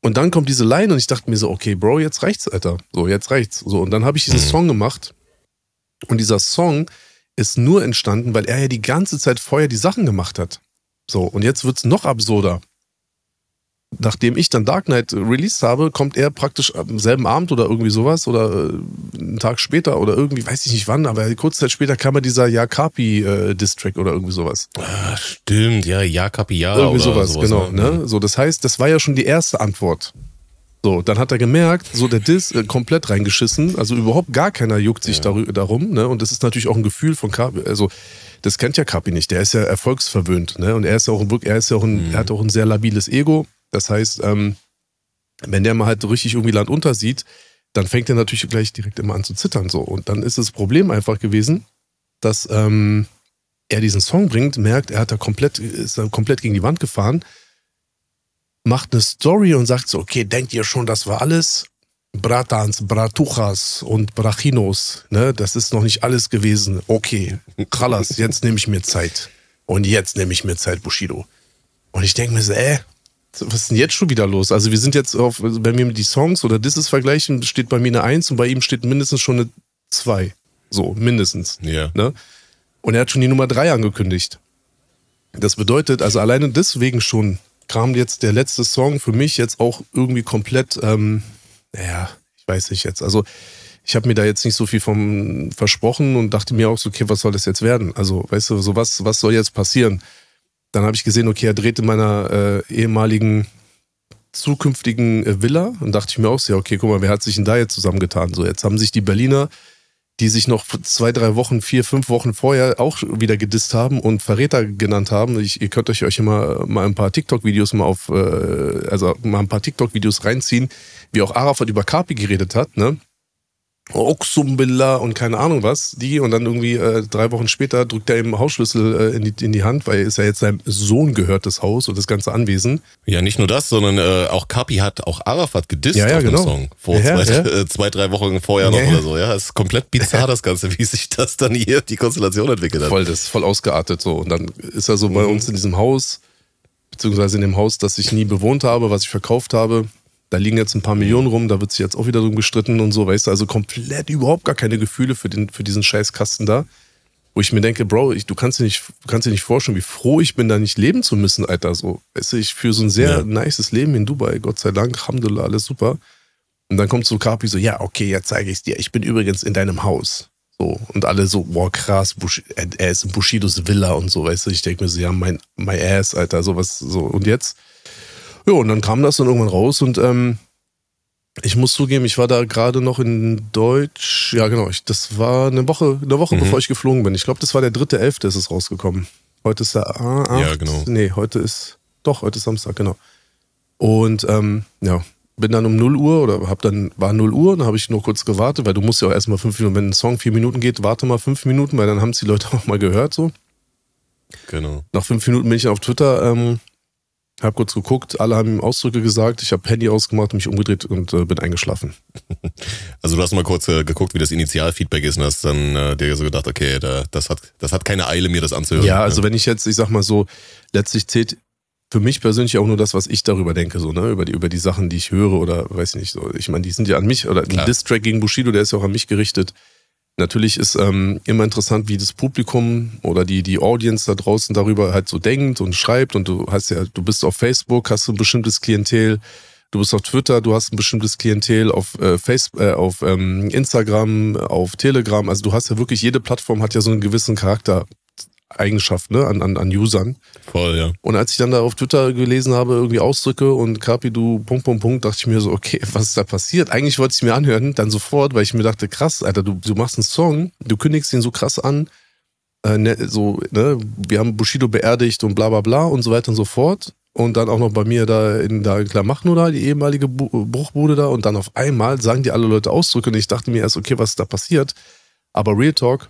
Und dann kommt diese Line und ich dachte mir so, okay, Bro, jetzt reicht's, Alter. So, jetzt reicht's. So, und dann habe ich diesen mhm. Song gemacht. Und dieser Song ist nur entstanden, weil er ja die ganze Zeit vorher die Sachen gemacht hat. So, und jetzt wird's noch absurder nachdem ich dann Dark Knight released habe, kommt er praktisch am selben Abend oder irgendwie sowas oder äh, einen Tag später oder irgendwie, weiß ich nicht wann, aber kurze Zeit später kam er dieser Yakapi äh, Distrack oder irgendwie sowas. Ah, stimmt, ja, Yakapi, ja. Irgendwie sowas, sowas, genau. Ne? So, das heißt, das war ja schon die erste Antwort. So, dann hat er gemerkt, so der Diss äh, komplett reingeschissen, also überhaupt gar keiner juckt sich ja. darum, ne? Und das ist natürlich auch ein Gefühl von Kapi, also das kennt ja Kapi nicht, der ist ja erfolgsverwöhnt, ne? Und er ist ja auch, er ist ja auch ein, mhm. er hat auch ein sehr labiles Ego das heißt, ähm, wenn der mal halt richtig irgendwie Land unter sieht, dann fängt er natürlich gleich direkt immer an zu zittern. So. Und dann ist das Problem einfach gewesen, dass ähm, er diesen Song bringt, merkt, er hat da komplett, ist da komplett gegen die Wand gefahren, macht eine Story und sagt so, okay, denkt ihr schon, das war alles? Bratans, Bratuchas und Brachinos, ne, das ist noch nicht alles gewesen. Okay, Kralas, jetzt nehme ich mir Zeit. Und jetzt nehme ich mir Zeit, Bushido. Und ich denke mir so, ey, was ist denn jetzt schon wieder los? Also wir sind jetzt auf, wenn wir die Songs oder Disses vergleichen, steht bei mir eine 1 und bei ihm steht mindestens schon eine 2. So, mindestens. Ja. Ne? Und er hat schon die Nummer 3 angekündigt. Das bedeutet, also alleine deswegen schon kam jetzt der letzte Song für mich jetzt auch irgendwie komplett, ähm, naja, ich weiß nicht jetzt. Also ich habe mir da jetzt nicht so viel vom versprochen und dachte mir auch so, okay, was soll das jetzt werden? Also, weißt du, so was, was soll jetzt passieren? Dann habe ich gesehen, okay, er dreht in meiner äh, ehemaligen zukünftigen äh, Villa und dachte ich mir auch so, ja, okay, guck mal, wer hat sich denn da jetzt zusammengetan? So, jetzt haben sich die Berliner die sich noch zwei, drei Wochen, vier, fünf Wochen vorher auch wieder gedisst haben und Verräter genannt haben. Ich, ihr könnt euch, euch immer mal ein paar TikTok-Videos mal auf, äh, also mal ein paar TikTok-Videos reinziehen, wie auch Arafat über Kapi geredet hat, ne? Oxumbilla und keine Ahnung was, die und dann irgendwie äh, drei Wochen später drückt er ihm Hausschlüssel äh, in, die, in die Hand, weil es ja jetzt seinem Sohn gehört, das Haus und das ganze Anwesen. Ja, nicht nur das, sondern äh, auch Kapi hat auch Arafat gedisst ja, ja, auf genau. dem Song. Vor ja, zwei, ja. zwei, drei Wochen vorher noch oder so. Ja, es ist komplett bizarr das Ganze, wie sich das dann hier die Konstellation entwickelt hat. Voll, das ist voll ausgeartet so. Und dann ist er so bei uns in diesem Haus, beziehungsweise in dem Haus, das ich nie bewohnt habe, was ich verkauft habe. Da liegen jetzt ein paar Millionen rum, da wird sich jetzt auch wieder drum gestritten und so, weißt du, also komplett überhaupt gar keine Gefühle für, den, für diesen Scheißkasten da. Wo ich mir denke, Bro, ich, du kannst dir nicht, kannst dir nicht vorstellen, wie froh ich bin, da nicht leben zu müssen, Alter. So, weißt du, ich für so ein sehr Ja. nices Leben in Dubai, Gott sei Dank, Alhamdulillah, alles super. Und dann kommt so Kapi so, ja, okay, jetzt zeige ich dir, ich bin übrigens in deinem Haus. So, und alle so, boah, krass, Bush, er, er ist in Bushidos Villa und so, weißt du, ich denke mir so, ja, mein, my ass, Alter, sowas, so, und jetzt? Ja, und dann kam das dann irgendwann raus und, ähm, ich muss zugeben, ich war da gerade noch in Deutsch. Ja, genau. Ich, das war eine Woche, eine Woche Mhm. bevor ich geflogen bin. Ich glaube, das war der dritte Elfte, ist es rausgekommen. Heute ist der A8. Ja, genau. Nee, heute ist. Doch, heute ist Samstag, genau. Und ähm, ja, bin dann um 0 Uhr oder hab dann, war 0 Uhr, dann habe ich nur kurz gewartet, weil du musst ja auch erstmal fünf Minuten, wenn ein Song vier Minuten geht, warte mal fünf Minuten, weil dann haben es die Leute auch mal gehört so. Genau. Nach fünf Minuten bin ich auf Twitter, ähm, hab kurz geguckt, alle haben ihm Ausdrücke gesagt, ich habe Handy ausgemacht, mich umgedreht und äh, bin eingeschlafen. Also du hast mal kurz äh, geguckt, wie das Initialfeedback ist und hast dann äh, dir so gedacht, okay, da, das, hat, das hat keine Eile, mir das anzuhören. Ja, also wenn ich jetzt, ich sag mal so, letztlich zählt für mich persönlich auch nur das, was ich darüber denke, so, ne, über die, über die Sachen, die ich höre oder weiß nicht, so. Ich meine, die sind ja an mich, oder Klar. ein Diss-Track gegen Bushido, der ist ja auch an mich gerichtet. Natürlich ist ähm, immer interessant, wie das Publikum oder die, die Audience da draußen darüber halt so denkt und schreibt. Und du hast ja, du bist auf Facebook, hast du ein bestimmtes Klientel, du bist auf Twitter, du hast ein bestimmtes Klientel. Auf äh, Facebook, äh, auf ähm, Instagram, auf Telegram, also du hast ja wirklich, jede Plattform hat ja so einen gewissen Charaktereigenschaft, ne, an, an, an Usern. Voll, ja. Und als ich dann da auf Twitter gelesen habe, irgendwie Ausdrücke und Kapi, du Punkt, Punkt, Punkt, dachte ich mir so, okay, was ist da passiert? Eigentlich wollte ich mir anhören, dann sofort, weil ich mir dachte, krass, Alter, du, du machst einen Song, du kündigst ihn so krass an, äh, ne, so, ne, wir haben Bushido beerdigt und bla bla bla und so weiter und so fort. Und dann auch noch bei mir da in da in Klamachno da, die ehemalige Bu Bruchbude da. Und dann auf einmal sagen die alle Leute Ausdrücke und ich dachte mir erst, okay, was ist da passiert? Aber Real Talk,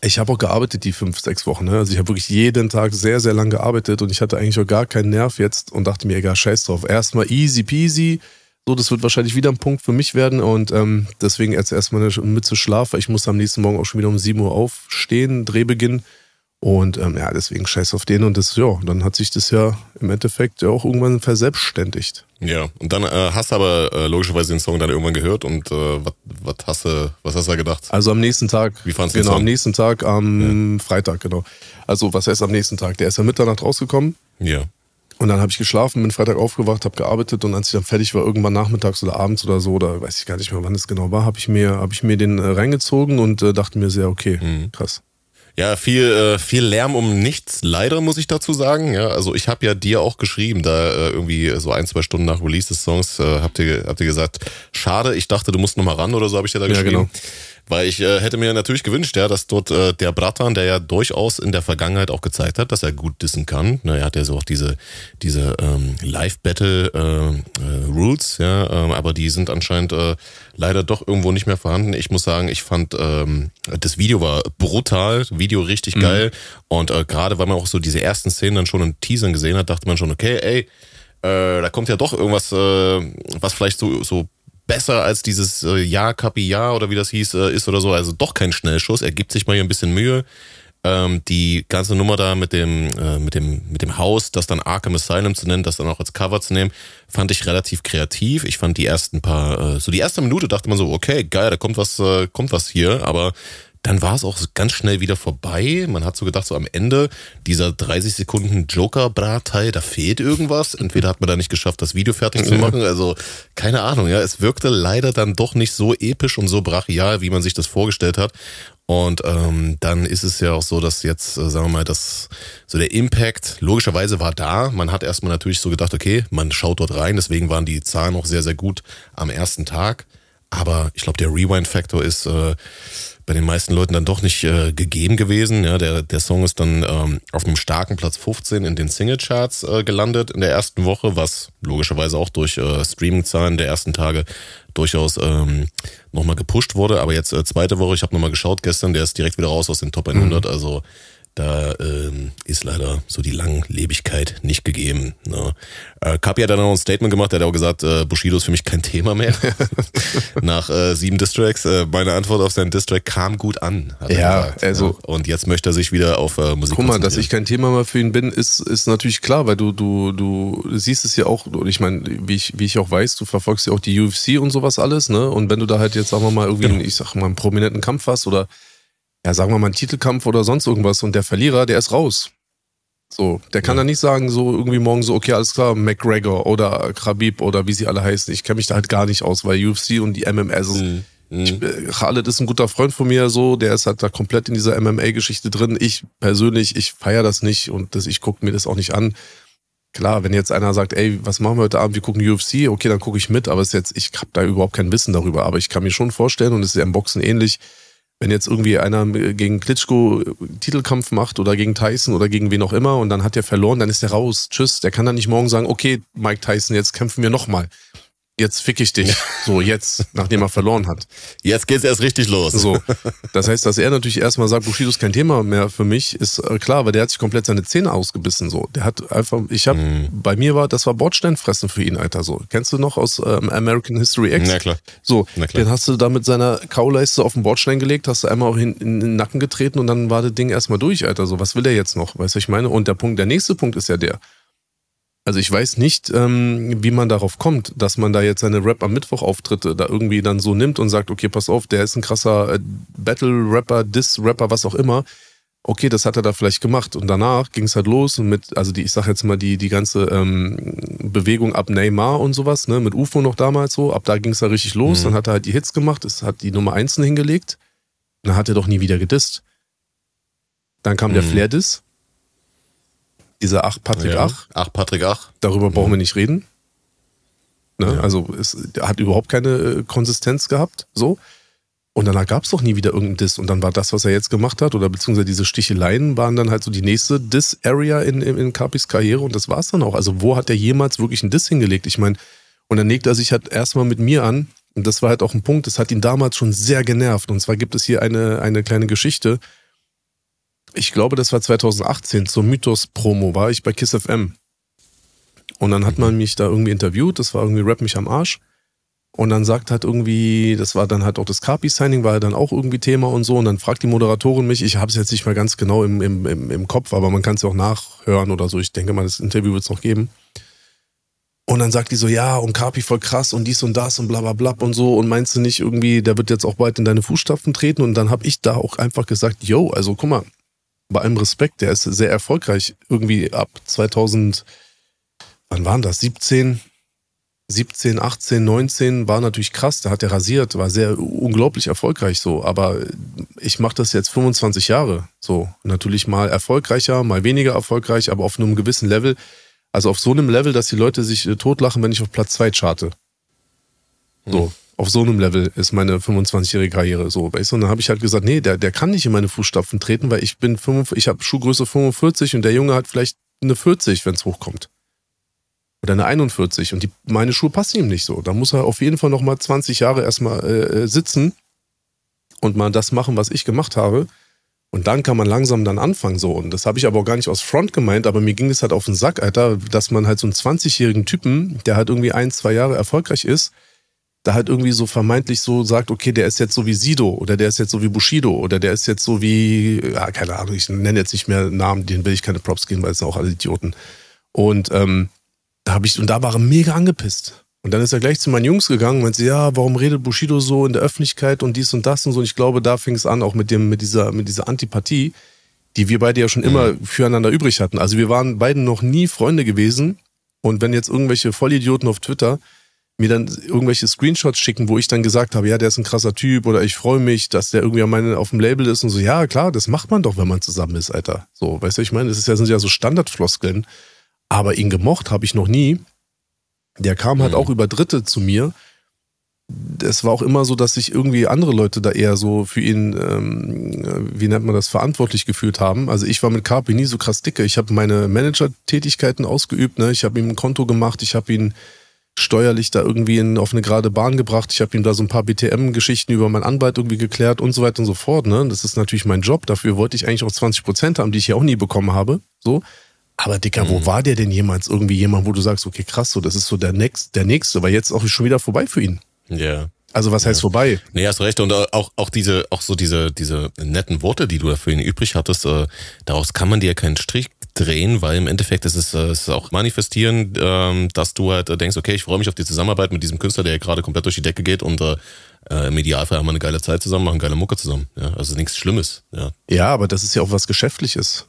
ich habe auch gearbeitet die fünf, sechs Wochen. Ne? Also ich habe wirklich jeden Tag sehr, sehr lang gearbeitet und ich hatte eigentlich auch gar keinen Nerv jetzt und dachte mir, egal, scheiß drauf. Erstmal easy peasy. So, das wird wahrscheinlich wieder ein Punkt für mich werden und ähm, deswegen jetzt erstmal eine Mütze Schlaf, ich muss am nächsten Morgen auch schon wieder um 7 Uhr aufstehen, Drehbeginn. Und ähm, ja, deswegen scheiß auf den und das, ja, dann hat sich das ja im Endeffekt ja auch irgendwann verselbstständigt. Ja, und dann äh, hast du aber äh, logischerweise den Song dann irgendwann gehört und äh, was hast du, was hast du da gedacht? Also am nächsten Tag. Wie fandst du den Genau, Song? am nächsten Tag, am Freitag, genau. Also was heißt am nächsten Tag? Der ist ja Mitternacht rausgekommen. Ja. Und dann habe ich geschlafen, bin Freitag aufgewacht, habe gearbeitet und als ich dann fertig war, irgendwann nachmittags oder abends oder so, oder weiß ich gar nicht mehr, wann es genau war, habe ich mir, habe ich mir den äh, reingezogen und äh, dachte mir sehr, okay, Mhm. krass. Ja, viel, äh, viel Lärm um nichts, leider muss ich dazu sagen. Ja, also ich habe ja dir auch geschrieben, da äh, irgendwie so ein, zwei Stunden nach Release des Songs äh, habt, ihr, habt ihr gesagt, schade, ich dachte, du musst noch mal ran oder so, habe ich dir da Ja, geschrieben. genau. Weil ich äh, hätte mir natürlich gewünscht, ja, dass dort äh, der Bratan, der ja durchaus in der Vergangenheit auch gezeigt hat, dass er gut dissen kann. Ne, er hat ja so auch diese, diese ähm, Live-Battle-Rules, ja, ähm, aber die sind anscheinend äh, leider doch irgendwo nicht mehr vorhanden. Ich muss sagen, ich fand ähm, das Video war brutal, Video richtig geil und äh, gerade weil man auch so diese ersten Szenen dann schon in Teasern gesehen hat, dachte man schon, okay, ey, äh, da kommt ja doch irgendwas, äh, was vielleicht so, so besser als dieses äh, Ja, Kapi, Ja oder wie das hieß, äh, ist oder so. Also doch kein Schnellschuss. Er gibt sich mal hier ein bisschen Mühe. Ähm, die ganze Nummer da mit dem, äh, mit dem, mit dem Haus, das dann Arkham Asylum zu nennen, das dann auch als Cover zu nehmen, fand ich relativ kreativ. Ich fand die ersten paar, äh, so die erste Minute dachte man so, okay, geil, da kommt was, äh, kommt was hier, aber dann war es auch ganz schnell wieder vorbei. Man hat so gedacht, so am Ende dieser 30 Sekunden Joker-Brat-Teil, da fehlt irgendwas. Entweder hat man da nicht geschafft, das Video fertig zu machen. Also, keine Ahnung, ja. Es wirkte leider dann doch nicht so episch und so brachial, wie man sich das vorgestellt hat. Und ähm, dann ist es ja auch so, dass jetzt, äh, sagen wir mal, dass so der Impact logischerweise war da. Man hat erstmal natürlich so gedacht, okay, man schaut dort rein, deswegen waren die Zahlen auch sehr, sehr gut am ersten Tag. aber ich glaube, der Rewind-Faktor ist äh, bei den meisten Leuten dann doch nicht äh, gegeben gewesen. Ja, der, der Song ist dann ähm, auf einem starken Platz 15 in den Singlecharts äh, gelandet in der ersten Woche, was logischerweise auch durch äh, Streaming-Zahlen der ersten Tage durchaus ähm, nochmal gepusht wurde. Aber jetzt äh, zweite Woche, ich habe nochmal geschaut gestern, der ist direkt wieder raus aus den Top 100. Mhm. Also da ähm, ist leider so die Langlebigkeit nicht gegeben. Ne? Äh, Kapi hat dann auch ein Statement gemacht, der hat auch gesagt, äh, Bushido ist für mich kein Thema mehr. Nach äh, sieben Distracks. Äh, meine Antwort auf seinen Distrack kam gut an. ja, gesagt, also. Ja. Und jetzt möchte er sich wieder auf äh, Musik Guck mal, dass ich kein Thema mehr für ihn bin, ist, ist natürlich klar, weil du, du, du siehst es ja auch, und ich meine, wie ich, wie ich auch weiß, du verfolgst ja auch die UFC und sowas alles, ne? Und wenn du da halt jetzt, sagen wir mal, irgendwie, genau. ich sag mal, einen prominenten Kampf hast oder ja, sagen wir mal, einen Titelkampf oder sonst irgendwas und der Verlierer, der ist raus. So, der kann ja. dann nicht sagen, so irgendwie morgen so, okay, alles klar, McGregor oder Khabib oder wie sie alle heißen. Ich kenne mich da halt gar nicht aus, weil UFC und die MMS mhm. Ich, mhm. äh, Khaled ist ein guter Freund von mir, so, der ist halt da komplett in dieser MMA-Geschichte drin. Ich persönlich, ich feiere das nicht und das, ich gucke mir das auch nicht an. Klar, wenn jetzt einer sagt, ey, was machen wir heute Abend? Wir gucken UFC, okay, dann gucke ich mit, aber es ist jetzt, ich habe da überhaupt kein Wissen darüber. Aber ich kann mir schon vorstellen, und es ist ja im Boxen ähnlich, wenn jetzt irgendwie einer gegen Klitschko Titelkampf macht oder gegen Tyson oder gegen wen auch immer und dann hat er verloren, dann ist er raus. Tschüss. Der kann dann nicht morgen sagen, okay, Mike Tyson, jetzt kämpfen wir nochmal jetzt fick ich dich. So, jetzt, nachdem er verloren hat. Jetzt geht's erst richtig los. So. Das heißt, dass er natürlich erstmal sagt, Bushido ist kein Thema mehr für mich, ist äh, klar, weil der hat sich komplett seine Zähne ausgebissen. So. Der hat einfach, ich hab, mm. bei mir war, das war Bordsteinfressen für ihn, Alter. So. Kennst du noch aus ähm, American History X? Na klar. So, Na klar. den hast du da mit seiner Kauleiste auf den Bordstein gelegt, hast du einmal auch in, in den Nacken getreten und dann war das Ding erstmal durch, Alter. So, was will er jetzt noch? Weißt du, ich meine? Und der Punkt, der nächste Punkt ist ja der also ich weiß nicht, ähm, wie man darauf kommt, dass man da jetzt seine Rap am Mittwoch Auftritte da irgendwie dann so nimmt und sagt, okay, pass auf, der ist ein krasser äh, Battle-Rapper, Diss-Rapper, was auch immer. Okay, das hat er da vielleicht gemacht. Und danach ging es halt los und mit, also die, ich sag jetzt mal, die, die ganze ähm, Bewegung ab Neymar und sowas, ne, mit UFO noch damals so, ab da ging es da richtig los. Mhm. Dann hat er halt die Hits gemacht, es hat die Nummer 1 hingelegt. Dann hat er doch nie wieder gedisst. Dann kam mhm. der Flair-Diss dieser Ach Patrick ja. Ach. Ach Patrick Ach. Darüber brauchen wir nicht reden. Ne? Ja. Also es hat überhaupt keine äh, Konsistenz gehabt. So. Und danach gab es doch nie wieder irgendeinen Diss. Und dann war das, was er jetzt gemacht hat, oder beziehungsweise diese Sticheleien waren dann halt so die nächste Diss-Area in, in, in Capis Karriere und das war es dann auch. Also wo hat er jemals wirklich einen Diss hingelegt? Ich meine, und dann legt er sich halt erstmal mit mir an. Und das war halt auch ein Punkt, das hat ihn damals schon sehr genervt. Und zwar gibt es hier eine, eine kleine Geschichte ich glaube, das war 2018, zur Mythos-Promo, war ich bei Kiss FM. Und dann hat man mich da irgendwie interviewt, das war irgendwie Rap mich am Arsch. Und dann sagt halt irgendwie, das war dann halt auch das Carpi-Signing, war dann auch irgendwie Thema und so. Und dann fragt die Moderatorin mich, ich habe es jetzt nicht mehr ganz genau im, im, im, im Kopf, aber man kann es ja auch nachhören oder so. Ich denke mal, das Interview wird es noch geben. Und dann sagt die so, ja, und Carpi voll krass und dies und das und bla bla bla und so. Und meinst du nicht irgendwie, der wird jetzt auch bald in deine Fußstapfen treten? Und dann habe ich da auch einfach gesagt, yo, also guck mal, bei allem Respekt, der ist sehr erfolgreich. Irgendwie ab 2000, wann waren das? 17, 17, 18, 19 war natürlich krass. Da hat er rasiert, war sehr unglaublich erfolgreich so. Aber ich mache das jetzt 25 Jahre so. Natürlich mal erfolgreicher, mal weniger erfolgreich, aber auf einem gewissen Level. Also auf so einem Level, dass die Leute sich äh, totlachen, wenn ich auf Platz 2 charte. So. Hm auf so einem Level ist meine 25-jährige Karriere so, weißt du? Und dann habe ich halt gesagt, nee, der, der kann nicht in meine Fußstapfen treten, weil ich bin 5, ich habe Schuhgröße 45 und der Junge hat vielleicht eine 40, wenn es hochkommt. Oder eine 41 und die, meine Schuhe passen ihm nicht so. Da muss er auf jeden Fall nochmal 20 Jahre erstmal äh, sitzen und mal das machen, was ich gemacht habe. Und dann kann man langsam dann anfangen so. Und das habe ich aber auch gar nicht aus Front gemeint, aber mir ging es halt auf den Sack, Alter, dass man halt so einen 20-jährigen Typen, der halt irgendwie ein, zwei Jahre erfolgreich ist, da halt irgendwie so vermeintlich so sagt, okay, der ist jetzt so wie Sido oder der ist jetzt so wie Bushido oder der ist jetzt so wie, ja, keine Ahnung, ich nenne jetzt nicht mehr Namen, denen will ich keine Props geben, weil es sind auch alle Idioten. Und ähm, da habe ich, und da war er mega angepisst. Und dann ist er gleich zu meinen Jungs gegangen und meinte, ja, warum redet Bushido so in der Öffentlichkeit und dies und das und so. Und ich glaube, da fing es an, auch mit dem, mit dieser, mit dieser Antipathie, die wir beide ja schon immer mhm. füreinander übrig hatten. Also wir waren beiden noch nie Freunde gewesen. Und wenn jetzt irgendwelche Vollidioten auf Twitter mir dann irgendwelche Screenshots schicken, wo ich dann gesagt habe, ja, der ist ein krasser Typ oder ich freue mich, dass der irgendwie meine, auf dem Label ist und so, ja, klar, das macht man doch, wenn man zusammen ist, Alter. So, weißt du, ich meine, das ist ja, sind ja so Standardfloskeln, aber ihn gemocht habe ich noch nie. Der kam halt mhm. auch über Dritte zu mir, es war auch immer so, dass sich irgendwie andere Leute da eher so für ihn, ähm, wie nennt man das, verantwortlich gefühlt haben. Also ich war mit Carpi nie so krass dicke. Ich habe meine Manager-Tätigkeiten ausgeübt. Ne? Ich habe ihm ein Konto gemacht. Ich habe ihn steuerlich da irgendwie in, auf eine gerade Bahn gebracht. Ich habe ihm da so ein paar BTM-Geschichten über meinen Anwalt irgendwie geklärt und so weiter und so fort. Ne? Das ist natürlich mein Job. Dafür wollte ich eigentlich auch 20 Prozent haben, die ich ja auch nie bekommen habe. So. Aber Dicker, mhm. wo war der denn jemals irgendwie jemand, wo du sagst, okay, krass, so, das ist so der, Next, der Nächste, weil jetzt auch schon wieder vorbei für ihn. Ja. Also was heißt vorbei? Nee, hast recht. Und auch, auch diese, auch so diese, diese netten Worte, die du da für ihn übrig hattest, äh, daraus kann man dir keinen Strich drehen, weil im Endeffekt ist es, äh, ist auch manifestieren, ähm, dass du halt denkst, okay, ich freue mich auf die Zusammenarbeit mit diesem Künstler, der gerade komplett durch die Decke geht und äh, im Idealfall haben wir eine geile Zeit zusammen, machen geile Mucke zusammen. Ja, also nichts Schlimmes. Ja. ja, aber das ist ja auch was Geschäftliches.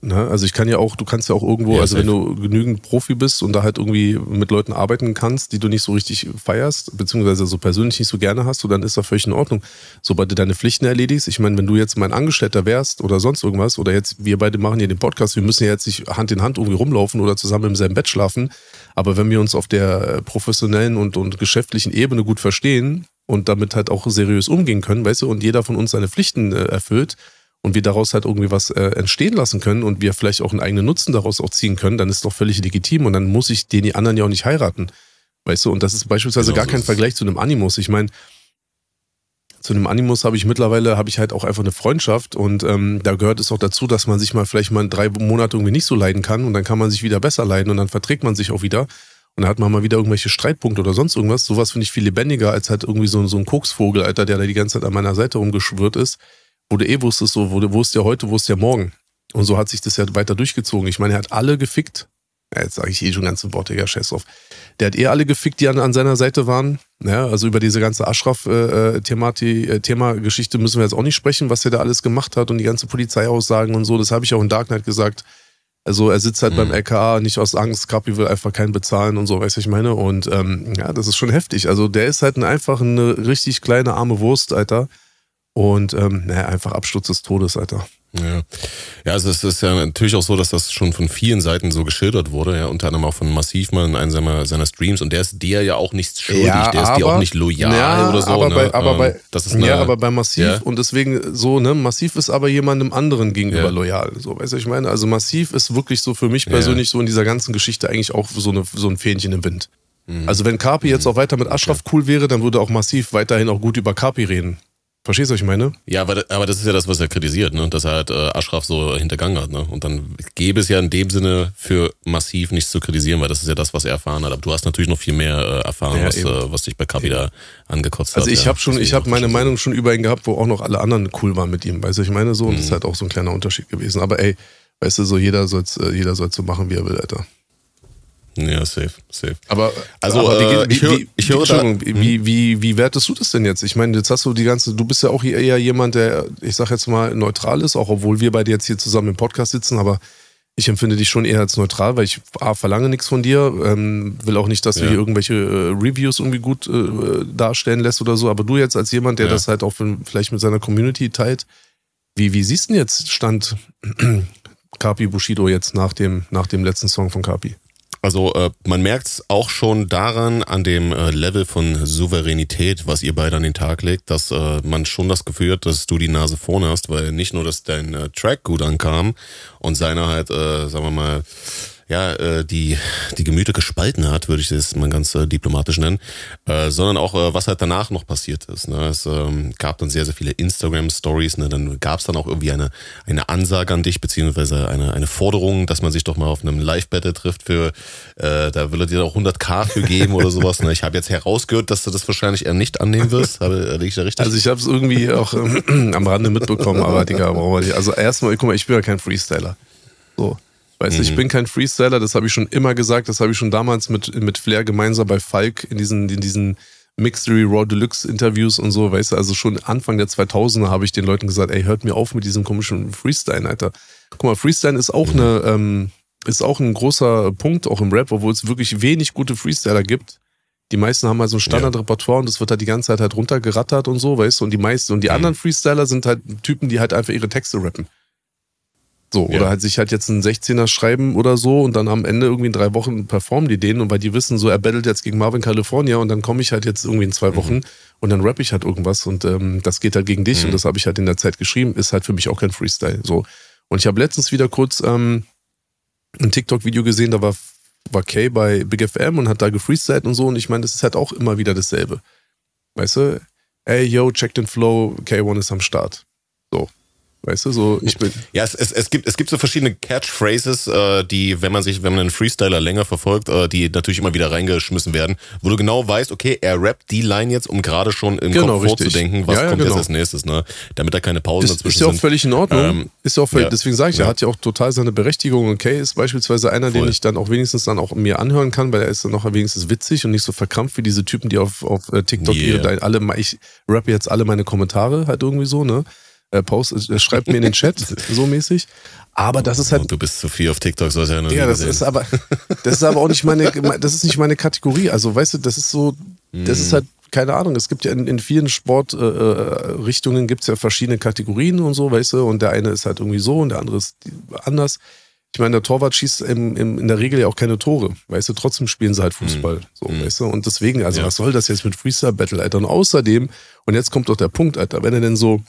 Ne? Also ich kann ja auch, du kannst ja auch irgendwo, ja, also wenn du genügend Profi bist und da halt irgendwie mit Leuten arbeiten kannst, die du nicht so richtig feierst, beziehungsweise so persönlich nicht so gerne hast, so dann ist das völlig in Ordnung. Sobald du deine Pflichten erledigst, ich meine, wenn du jetzt mein Angestellter wärst oder sonst irgendwas, oder jetzt, wir beide machen hier den Podcast, wir müssen ja jetzt nicht Hand in Hand irgendwie rumlaufen oder zusammen im selben Bett schlafen, aber wenn wir uns auf der professionellen und, und geschäftlichen Ebene gut verstehen und damit halt auch seriös umgehen können, weißt du, und jeder von uns seine Pflichten äh, erfüllt, und wir daraus halt irgendwie was äh, entstehen lassen können und wir vielleicht auch einen eigenen Nutzen daraus auch ziehen können, dann ist doch völlig legitim und dann muss ich den die anderen ja auch nicht heiraten. Weißt du, und das ist beispielsweise genau gar kein Vergleich zu einem Animus. Ich meine, zu einem Animus habe ich mittlerweile, habe ich halt auch einfach eine Freundschaft und ähm, da gehört es auch dazu, dass man sich mal vielleicht mal drei Monate irgendwie nicht so leiden kann und dann kann man sich wieder besser leiden und dann verträgt man sich auch wieder und dann hat man mal wieder irgendwelche Streitpunkte oder sonst irgendwas. Sowas finde ich viel lebendiger als halt irgendwie so, so ein Koksvogel, Alter, der da die ganze Zeit an meiner Seite rumgeschwirrt ist wo du eh wusstest, so, wo, wo ist der heute, wo ist der morgen. Und so hat sich das ja weiter durchgezogen. Ich meine, er hat alle gefickt. Ja, jetzt sage ich eh schon ganze Worte, ja, scheiß drauf. Der hat eh alle gefickt, die an, an seiner Seite waren. Ja, also über diese ganze Ashraf-Thema äh, äh, Geschichte müssen wir jetzt auch nicht sprechen, was er da alles gemacht hat und die ganze Polizeiaussagen und so. Das habe ich auch in Dark Knight gesagt. Also er sitzt halt mhm. beim LKA nicht aus Angst, Kapi will einfach keinen bezahlen und so, weißt du, ich meine. Und ähm, ja, das ist schon heftig. Also der ist halt ein, einfach eine richtig kleine arme Wurst, Alter. Und ähm, naja, einfach Absturz des Todes, Alter. Ja. ja, also es ist ja natürlich auch so, dass das schon von vielen Seiten so geschildert wurde, ja, unter anderem auch von Massiv mal in einem seiner, seiner Streams und der ist dir ja auch nichts schuldig, ja, der ist dir auch nicht loyal ja, oder so. Aber ne? bei, aber ähm, bei, das ist eine, ja, aber bei Massiv ja. und deswegen so, ne, Massiv ist aber jemandem anderen gegenüber ja. loyal, so, weißt du, ich meine, also Massiv ist wirklich so für mich persönlich so in dieser ganzen Geschichte eigentlich auch so, eine, so ein Fähnchen im Wind. Mhm. Also wenn Carpi mhm. jetzt auch weiter mit Ashraf okay. cool wäre, dann würde auch Massiv weiterhin auch gut über Carpi reden. Verstehst du, was ich meine? Ja, aber, aber das ist ja das, was er kritisiert, ne? dass er halt äh, Ashraf so hintergangen hat. Ne? Und dann gäbe es ja in dem Sinne für massiv nichts zu kritisieren, weil das ist ja das, was er erfahren hat. Aber du hast natürlich noch viel mehr äh, erfahren, ja, was, äh, was dich bei Kapi da angekotzt also hat. Also ich ja, habe schon, ich habe meine Meinung schon über ihn gehabt, wo auch noch alle anderen cool waren mit ihm. Weißt du, ich meine so, und mhm. das ist halt auch so ein kleiner Unterschied gewesen. Aber ey, weißt du, so jeder soll äh, jeder soll's so machen, wie er will, Alter. Ja, safe, safe. Aber, also, aber äh, wie, ich, höre, ich höre da, wie, hm? wie, wie wertest du das denn jetzt? Ich meine, jetzt hast du die ganze, du bist ja auch eher jemand, der, ich sag jetzt mal, neutral ist, auch obwohl wir beide jetzt hier zusammen im Podcast sitzen, aber ich empfinde dich schon eher als neutral, weil ich A, verlange nichts von dir, ähm, will auch nicht, dass ja. du hier irgendwelche äh, Reviews irgendwie gut äh, darstellen lässt oder so, aber du jetzt als jemand, der ja. das halt auch vielleicht mit seiner Community teilt, wie, wie siehst du denn jetzt Stand Kapi Bushido jetzt nach dem, nach dem letzten Song von Kapi? Also äh, man merkt es auch schon daran, an dem äh, Level von Souveränität, was ihr beide an den Tag legt, dass äh, man schon das Gefühl hat, dass du die Nase vorne hast, weil nicht nur, dass dein äh, Track gut ankam und seiner halt, äh, sagen wir mal, ja, äh, die, die Gemüter gespalten hat, würde ich das mal ganz äh, diplomatisch nennen, äh, sondern auch, äh, was halt danach noch passiert ist. Ne? Es ähm, gab dann sehr, sehr viele Instagram-Stories, ne? dann gab es dann auch irgendwie eine, eine Ansage an dich, beziehungsweise eine, eine Forderung, dass man sich doch mal auf einem Live-Battle trifft für, äh, da will er dir auch 100k für geben oder sowas. Ne? Ich habe jetzt herausgehört, dass du das wahrscheinlich eher nicht annehmen wirst. Habe, ich da richtig? Also ich habe es irgendwie auch ähm, am Rande mitbekommen, aber Digga, also erstmal, guck mal, ich bin ja kein Freestyler. So. Weißt du, mhm. ich bin kein Freestyler, das habe ich schon immer gesagt, das habe ich schon damals mit, mit Flair gemeinsam bei Falk in diesen, in diesen Mixery Raw Deluxe Interviews und so, weißt du, also schon Anfang der 2000er habe ich den Leuten gesagt, ey, hört mir auf mit diesem komischen Freestyle, Alter. Guck mal, Freestyle ist auch mhm. eine, ähm, ist auch ein großer Punkt, auch im Rap, obwohl es wirklich wenig gute Freestyler gibt. Die meisten haben halt so ein Standardrepertoire und das wird halt die ganze Zeit halt runtergerattert und so, weißt du, und die meisten, und die mhm. anderen Freestyler sind halt Typen, die halt einfach ihre Texte rappen. So, ja. oder halt sich halt jetzt einen 16er schreiben oder so und dann am Ende irgendwie in drei Wochen performen die den und weil die wissen, so er battelt jetzt gegen Marvin California und dann komme ich halt jetzt irgendwie in zwei mhm. Wochen mhm. und dann rappe ich halt irgendwas und ähm, das geht halt gegen dich mhm. und das habe ich halt in der Zeit geschrieben, ist halt für mich auch kein Freestyle. So. Und ich habe letztens wieder kurz ähm, ein TikTok-Video gesehen, da war, war Kay bei Big FM und hat da gefreestylt und so und ich meine, das ist halt auch immer wieder dasselbe. Weißt du? Ey, yo, check den Flow, K1 ist am Start. So. Weißt du, so ich bin. Ja, es, es, es, gibt, es gibt so verschiedene Catchphrases, äh, die, wenn man sich, wenn man einen Freestyler länger verfolgt, äh, die natürlich immer wieder reingeschmissen werden, wo du genau weißt, okay, er rappt die Line jetzt, um gerade schon im genau, Kopf vorzudenken, was ja, ja, kommt genau. jetzt als nächstes, ne? Damit da keine Pausen ist, dazwischen sind. Ist ja auch völlig in Ordnung. Ähm, ist ja auch völlig, ja. deswegen sage ich, er hat ja auch total seine Berechtigung. Okay, ist beispielsweise einer, Voll. den ich dann auch wenigstens dann auch mir anhören kann, weil er ist dann noch wenigstens witzig und nicht so verkrampft wie diese Typen, die auf, auf äh, TikTok yeah. ihre, alle, ich rappe jetzt alle meine Kommentare halt irgendwie so, ne? Äh, post, äh, schreibt mir in den Chat, so mäßig. Aber das ist halt. Oh, du bist zu viel auf TikTok, so ist ja noch Ja, das gesehen. ist aber, das ist aber auch nicht meine, das ist nicht meine Kategorie. Also, weißt du, das ist so, das ist mhm. halt, keine Ahnung, es gibt ja in, in vielen Sportrichtungen äh, äh gibt es ja verschiedene Kategorien und so, weißt du, und der eine ist halt irgendwie so und der andere ist anders. Ich meine, der Torwart schießt im, im, in der Regel ja auch keine Tore, weißt du, trotzdem spielen sie halt Fußball, mhm. so, mhm. weißt du, und deswegen, also ja. was soll das jetzt mit Freestyle Battle, Alter? Und außerdem, und jetzt kommt doch der Punkt, Alter, wenn er denn so,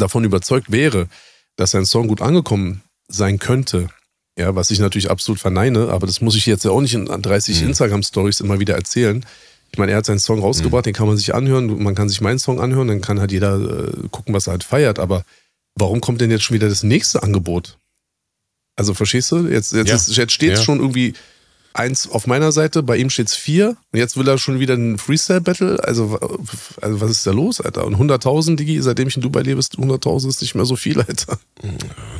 davon überzeugt wäre, dass sein Song gut angekommen sein könnte, ja, was ich natürlich absolut verneine, aber das muss ich jetzt ja auch nicht in 30 mhm. Instagram-Stories immer wieder erzählen. Ich meine, er hat seinen Song rausgebracht, mhm. den kann man sich anhören, man kann sich meinen Song anhören, dann kann halt jeder äh, gucken, was er halt feiert, aber warum kommt denn jetzt schon wieder das nächste Angebot? Also verstehst du? Jetzt, jetzt, ja. ist, jetzt steht es ja. schon irgendwie eins auf meiner Seite, bei ihm steht es vier und jetzt will er schon wieder ein Freestyle-Battle. Also, also was ist da los, Alter? Und 100.000, Digi, seitdem ich in Dubai lebe, 100.000 ist nicht mehr so viel, Alter.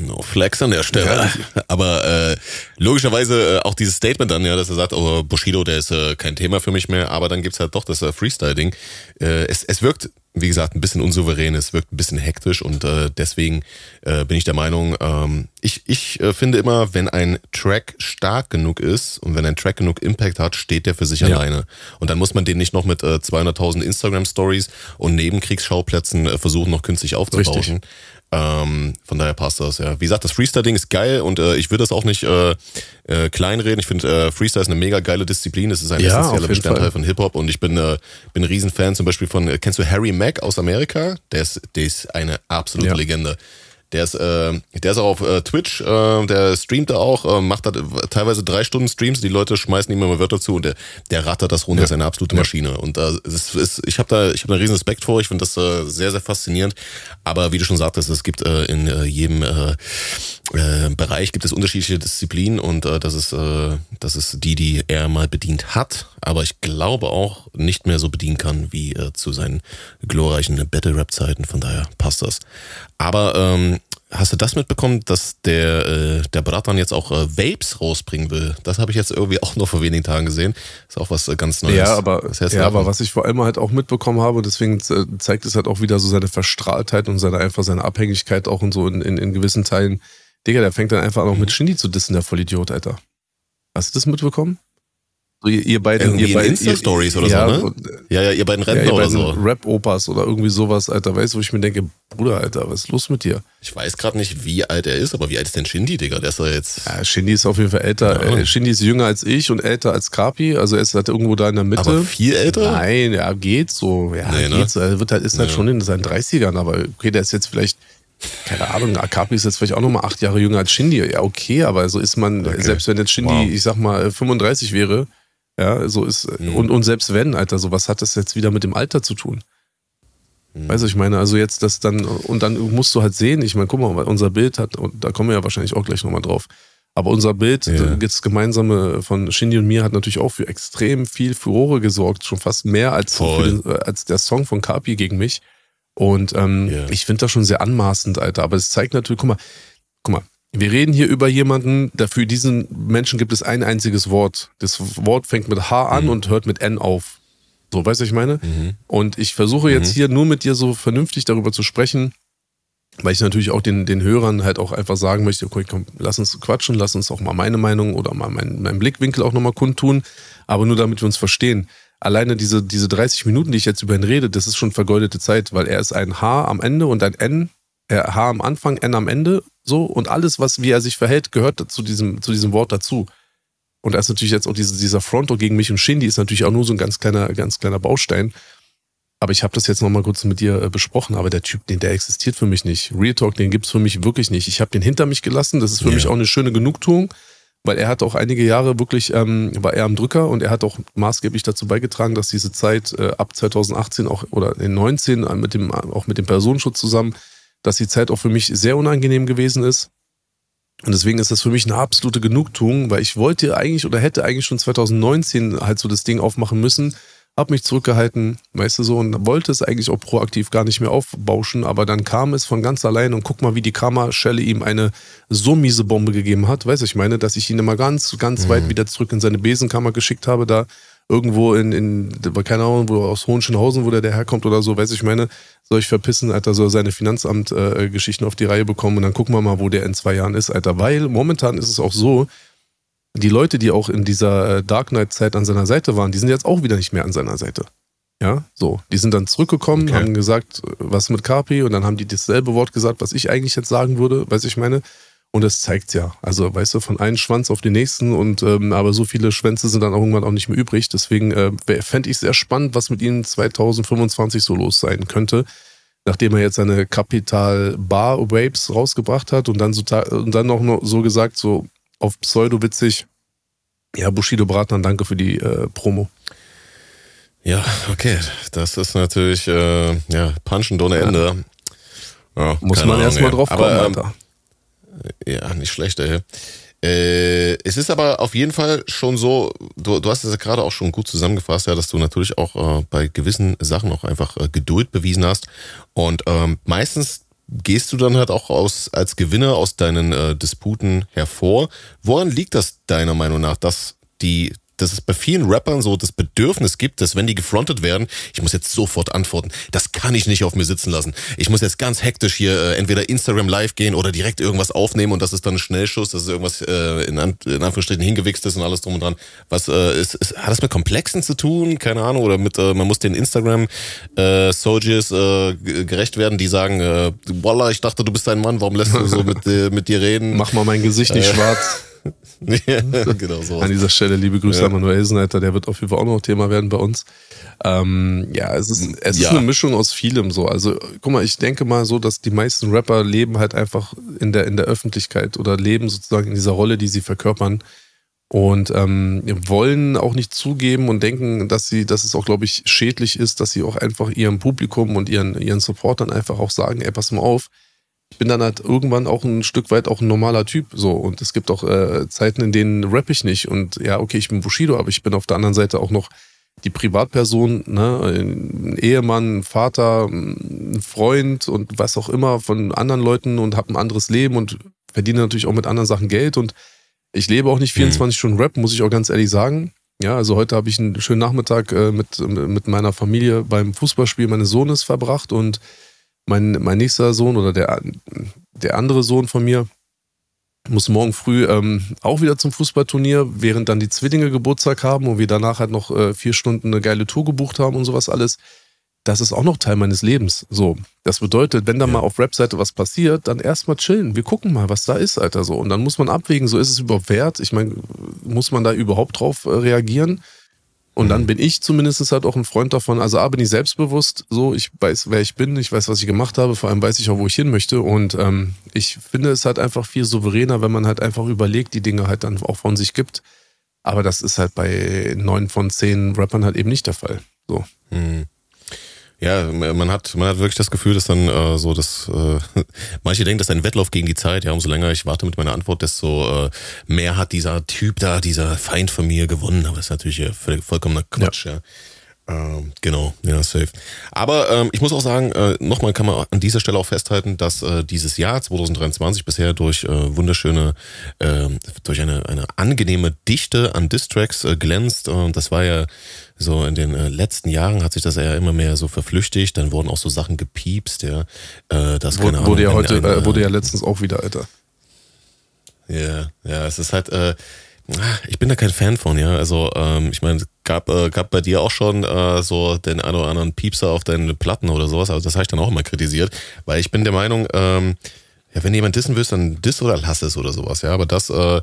No flex an der Stelle. Ja. Aber äh, logischerweise äh, auch dieses Statement dann, ja, dass er sagt, oh, Bushido, der ist äh, kein Thema für mich mehr, aber dann gibt's halt doch das äh, Freestyle-Ding. Äh, es, es wirkt wie gesagt, ein bisschen unsouverän, es wirkt ein bisschen hektisch und äh, deswegen äh, bin ich der Meinung, ähm, ich, ich äh, finde immer, wenn ein Track stark genug ist und wenn ein Track genug Impact hat, steht der für sich ja. alleine. Und dann muss man den nicht noch mit äh, 200.000 Instagram-Stories und Nebenkriegsschauplätzen äh, versuchen, noch künstlich aufzubauschen. Ähm, von daher passt das, ja. Wie gesagt, das Freestyle-Ding ist geil und äh, ich würde das auch nicht äh, äh, kleinreden. Ich finde, äh, Freestyle ist eine mega geile Disziplin. Es ist ein ja, essentieller Bestandteil Fall. von Hip-Hop und ich bin, äh, bin ein Riesenfan zum Beispiel von, äh, kennst du Harry Mack aus Amerika? Der ist, der ist eine absolute ja. Legende. Der ist, äh, der ist auch auf äh, Twitch, äh, der streamt da auch, äh, macht da teilweise drei Stunden Streams, die Leute schmeißen ihm immer Wörter zu und der, der rattert das runter, ja. ist eine absolute Maschine. Und äh, es ist, ich habe da, ich habe einen riesen Respekt vor, ich finde das äh, sehr, sehr faszinierend. Aber wie du schon sagtest, es gibt äh, in äh, jedem äh, äh, Bereich gibt es unterschiedliche Disziplinen und äh, das ist, äh, das ist die, die er mal bedient hat, aber ich glaube auch nicht mehr so bedienen kann wie äh, zu seinen glorreichen Battle-Rap-Zeiten, von daher passt das. Aber ähm, hast du das mitbekommen, dass der, äh, der Bratan jetzt auch äh, Vapes rausbringen will? Das habe ich jetzt irgendwie auch noch vor wenigen Tagen gesehen. Ist auch was äh, ganz Neues. Ja, aber, ja, aber was ich vor allem halt auch mitbekommen habe, deswegen äh, zeigt es halt auch wieder so seine Verstrahltheit und seine einfach seine Abhängigkeit auch und so in, in, in gewissen Teilen. Digga, der fängt dann einfach an, auch mit mhm. Shindy zu dissen, der Vollidiot, Alter. Hast du das mitbekommen? So, ihr, ihr beiden, irgendwie ihr beiden Insta-Stories oder ja, so, ne? Ja, ja, ihr beiden Rentner ja, ihr oder so. Rap-Opas oder irgendwie sowas, Alter. Weißt du, wo ich mir denke, Bruder, Alter, was ist los mit dir? Ich weiß gerade nicht, wie alt er ist, aber wie alt ist denn Shindy, Digga? Der ist doch jetzt. Ja, Shindy ist auf jeden Fall älter. Ja. Äh, Shindy ist jünger als ich und älter als Kapi. Also er ist halt irgendwo da in der Mitte. Aber viel älter? Nein, ja, geht so. Ja, nee, geht ne? so. Er wird halt, ist halt schon in seinen 30ern, aber okay, der ist jetzt vielleicht keine Ahnung, Akapi ist jetzt vielleicht auch nochmal acht Jahre jünger als Shindy. Ja, okay, aber so ist man, okay. selbst wenn jetzt Shindy, wow. ich sag mal, 35 wäre, ja, so ist, mhm. und, und selbst wenn, Alter, so was hat das jetzt wieder mit dem Alter zu tun? Mhm. Weißt du, ich meine, also jetzt das dann, und dann musst du halt sehen, ich meine, guck mal, unser Bild hat, und da kommen wir ja wahrscheinlich auch gleich nochmal drauf, aber unser Bild, ja. das gemeinsame von Shindy und mir, hat natürlich auch für extrem viel Furore gesorgt, schon fast mehr als, den, äh, als der Song von Kapi gegen mich. Und ähm, yeah. ich finde das schon sehr anmaßend, Alter. Aber es zeigt natürlich, guck mal, guck mal, wir reden hier über jemanden, der für diesen Menschen gibt es ein einziges Wort. Das Wort fängt mit H an mhm. und hört mit N auf. So, weißt du, ich meine? Mhm. Und ich versuche jetzt mhm. hier nur mit dir so vernünftig darüber zu sprechen, weil ich natürlich auch den, den Hörern halt auch einfach sagen möchte, okay, komm, lass uns quatschen, lass uns auch mal meine Meinung oder mal meinen mein Blickwinkel auch nochmal kundtun, aber nur damit wir uns verstehen alleine diese, diese 30 Minuten, die ich jetzt über ihn rede, das ist schon vergeudete Zeit, weil er ist ein H am Ende und ein N H am Anfang, N am Ende, so. Und alles, was, wie er sich verhält, gehört zu diesem, zu diesem Wort dazu. Und da ist natürlich jetzt auch diese, dieser Fronto gegen mich und Shindy ist natürlich auch nur so ein ganz kleiner, ganz kleiner Baustein. Aber ich habe das jetzt nochmal kurz mit dir äh, besprochen, aber der Typ, den, der existiert für mich nicht. Real Talk, den gibt's für mich wirklich nicht. Ich habe den hinter mich gelassen. Das ist für yeah. mich auch eine schöne Genugtuung, weil er hat auch einige Jahre wirklich, ähm, war er am Drücker und er hat auch maßgeblich dazu beigetragen, dass diese Zeit äh, ab 2018 auch oder in 19 äh, mit dem, auch mit dem Personenschutz zusammen, dass die Zeit auch für mich sehr unangenehm gewesen ist. Und deswegen ist das für mich eine absolute Genugtuung, weil ich wollte eigentlich oder hätte eigentlich schon 2019 halt so das Ding aufmachen müssen, hab mich zurückgehalten, weißt du so, und wollte es eigentlich auch proaktiv gar nicht mehr aufbauschen, aber dann kam es von ganz allein und guck mal, wie die Karma-Schelle ihm eine so miese Bombe gegeben hat, weißt du, ich meine, dass ich ihn immer ganz, ganz mhm. weit wieder zurück in seine Besenkammer geschickt habe, da irgendwo in, in keine Ahnung, wo aus Hohenschönhausen, wo der, der herkommt oder so, weiß ich meine, soll ich verpissen, Alter, soll seine Finanzamt-Geschichten äh, auf die Reihe bekommen und dann gucken wir mal, wo der in zwei Jahren ist, Alter. Weil momentan ist es auch so, die Leute, die auch in dieser äh, Dark Knight-Zeit an seiner Seite waren, die sind jetzt auch wieder nicht mehr an seiner Seite. Ja, so. Die sind dann zurückgekommen, okay. haben gesagt, was mit Carpi und dann haben die dasselbe Wort gesagt, was ich eigentlich jetzt sagen würde, weiß ich meine. Und das zeigt ja. Also, weißt du, von einem Schwanz auf den nächsten und ähm, aber so viele Schwänze sind dann auch irgendwann auch nicht mehr übrig. Deswegen äh, fände ich sehr spannend, was mit ihnen 2025 so los sein könnte. Nachdem er jetzt seine Kapital Bar Vapes rausgebracht hat und dann so und dann noch so gesagt, so auf Pseudo-witzig, ja, Bushido Bratner, danke für die äh, Promo. Ja, okay. Das ist natürlich äh, ja, punchend ohne Ende. Ja, Muss man erstmal drauf kommen, aber, Alter. Ja, nicht schlecht, ey. Äh, es ist aber auf jeden Fall schon so, du, du hast es ja gerade auch schon gut zusammengefasst, ja, dass du natürlich auch äh, bei gewissen Sachen auch einfach äh, Geduld bewiesen hast. Und ähm, meistens gehst du dann halt auch aus, als Gewinner aus deinen äh, Disputen hervor. Woran liegt das deiner Meinung nach, dass die dass es bei vielen Rappern so das Bedürfnis gibt, dass wenn die gefrontet werden, ich muss jetzt sofort antworten. Das kann ich nicht auf mir sitzen lassen. Ich muss jetzt ganz hektisch hier äh, entweder Instagram live gehen oder direkt irgendwas aufnehmen und das ist dann ein Schnellschuss, dass irgendwas äh, in, An in Anführungsstrichen hingewichst ist und alles drum und dran. Was äh, ist, ist, hat das mit Komplexen zu tun? Keine Ahnung. Oder mit, äh, man muss den Instagram äh, Soldiers äh, gerecht werden, die sagen, äh, Wallah, ich dachte, du bist ein Mann, warum lässt du so mit, äh, mit dir reden? Mach mal mein Gesicht nicht äh, schwarz. ja, genau so. An dieser Stelle liebe Grüße ja. an Manuel Sneiter, der wird auf jeden Fall auch noch Thema werden bei uns. Ähm, ja, es ist, es ja. ist eine Mischung aus vielem so. Also, guck mal, ich denke mal so, dass die meisten Rapper leben halt einfach in der, in der Öffentlichkeit oder leben sozusagen in dieser Rolle, die sie verkörpern und ähm, wollen auch nicht zugeben und denken, dass sie, dass es auch, glaube ich, schädlich ist, dass sie auch einfach ihrem Publikum und ihren, ihren Supportern einfach auch sagen, ey, pass mal auf, ich bin dann halt irgendwann auch ein Stück weit auch ein normaler Typ. So. Und es gibt auch äh, Zeiten, in denen rapp ich nicht. Und ja, okay, ich bin Bushido, aber ich bin auf der anderen Seite auch noch die Privatperson, ne, ein Ehemann, ein Vater, ein Freund und was auch immer von anderen Leuten und habe ein anderes Leben und verdiene natürlich auch mit anderen Sachen Geld. Und ich lebe auch nicht 24 mhm. Stunden Rap, muss ich auch ganz ehrlich sagen. Ja, also heute habe ich einen schönen Nachmittag äh, mit, mit meiner Familie beim Fußballspiel meines Sohnes verbracht und mein, mein nächster Sohn oder der, der andere Sohn von mir muss morgen früh ähm, auch wieder zum Fußballturnier, während dann die Zwillinge Geburtstag haben und wir danach halt noch äh, vier Stunden eine geile Tour gebucht haben und sowas alles. Das ist auch noch Teil meines Lebens. So, das bedeutet, wenn da ja. mal auf Rap-Seite was passiert, dann erstmal chillen. Wir gucken mal, was da ist, Alter. So und dann muss man abwägen, so ist es überhaupt wert. Ich meine, muss man da überhaupt drauf äh, reagieren? Und dann mhm. bin ich zumindest halt auch ein Freund davon. Also A, bin ich selbstbewusst, so, ich weiß, wer ich bin, ich weiß, was ich gemacht habe, vor allem weiß ich auch, wo ich hin möchte. Und ähm, ich finde es halt einfach viel souveräner, wenn man halt einfach überlegt, die Dinge halt dann auch von sich gibt. Aber das ist halt bei neun von zehn Rappern halt eben nicht der Fall. So. Mhm. Ja, man hat, man hat wirklich das Gefühl, dass dann äh, so, dass äh, manche denken, das ist ein Wettlauf gegen die Zeit. Ja, umso länger ich warte mit meiner Antwort, desto äh, mehr hat dieser Typ da, dieser Feind von mir gewonnen. Aber das ist natürlich äh, vollkommener Quatsch. Ja. ja. Ähm, genau, ja, safe. Aber ähm, ich muss auch sagen, äh, nochmal kann man an dieser Stelle auch festhalten, dass äh, dieses Jahr 2023 bisher durch äh, wunderschöne, äh, durch eine, eine angenehme Dichte an Distracks äh, glänzt. Und das war ja so in den äh, letzten Jahren hat sich das ja immer mehr so verflüchtigt. Dann wurden auch so Sachen gepiepst, ja. Äh, das wurde, Ahnung, wurde ja heute, eine, äh, wurde ja letztens auch wieder, Alter. Ja, ja, es ist halt, äh, ich bin da kein Fan von, ja. Also ähm, ich meine, gab äh, gab bei dir auch schon äh, so den einen oder anderen Piepser auf deinen Platten oder sowas. Also das habe ich dann auch immer kritisiert, weil ich bin der Meinung, ähm, ja, wenn jemand dissen willst, dann diss oder lass es oder sowas, ja. Aber das, äh,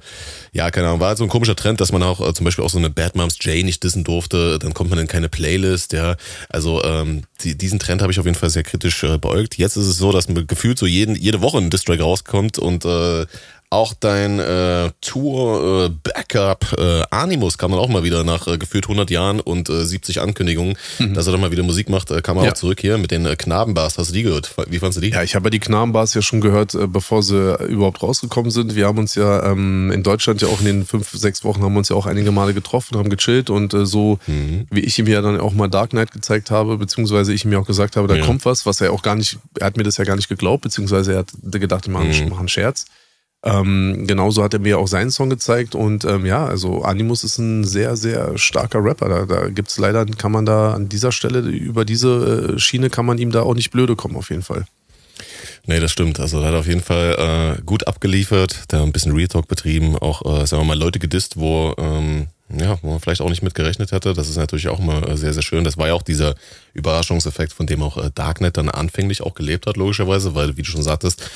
ja, keine Ahnung, war halt so ein komischer Trend, dass man auch äh, zum Beispiel auch so eine Bad Moms J nicht dissen durfte, dann kommt man in keine Playlist, ja. Also ähm, die, diesen Trend habe ich auf jeden Fall sehr kritisch äh, beäugt. Jetzt ist es so, dass man gefühlt so jeden, jede Woche ein Distrack rauskommt und äh, auch dein äh, Tour äh, Backup äh, Animus kam dann auch mal wieder nach äh, gefühlt 100 Jahren und äh, 70 Ankündigungen, mhm. dass er dann mal wieder Musik macht, äh, kam er ja. auch zurück hier mit den äh, Knabenbars. Hast du die gehört? Wie fandest du die? Ja, ich habe ja die Knabenbars ja schon gehört, äh, bevor sie überhaupt rausgekommen sind. Wir haben uns ja ähm, in Deutschland ja auch in den fünf, sechs Wochen haben wir uns ja auch einige Male getroffen, haben gechillt und äh, so mhm. wie ich ihm ja dann auch mal Dark Knight gezeigt habe, beziehungsweise ich ihm ja auch gesagt habe, da ja. kommt was, was er auch gar nicht, er hat mir das ja gar nicht geglaubt, beziehungsweise er hat gedacht, wir machen, mhm. machen Scherz. Ähm, genauso hat er mir auch seinen Song gezeigt und ähm, ja, also Animus ist ein sehr, sehr starker Rapper. Da, da gibt es leider, kann man da an dieser Stelle, über diese äh, Schiene kann man ihm da auch nicht blöde kommen, auf jeden Fall. Nee, das stimmt. Also er hat auf jeden Fall äh, gut abgeliefert, da ein bisschen Real Talk betrieben, auch, äh, sagen wir mal, Leute gedisst, wo, ähm, ja, wo man vielleicht auch nicht mit gerechnet hätte. Das ist natürlich auch immer äh, sehr, sehr schön. Das war ja auch dieser Überraschungseffekt, von dem auch äh, Darknet dann anfänglich auch gelebt hat, logischerweise, weil, wie du schon sagtest,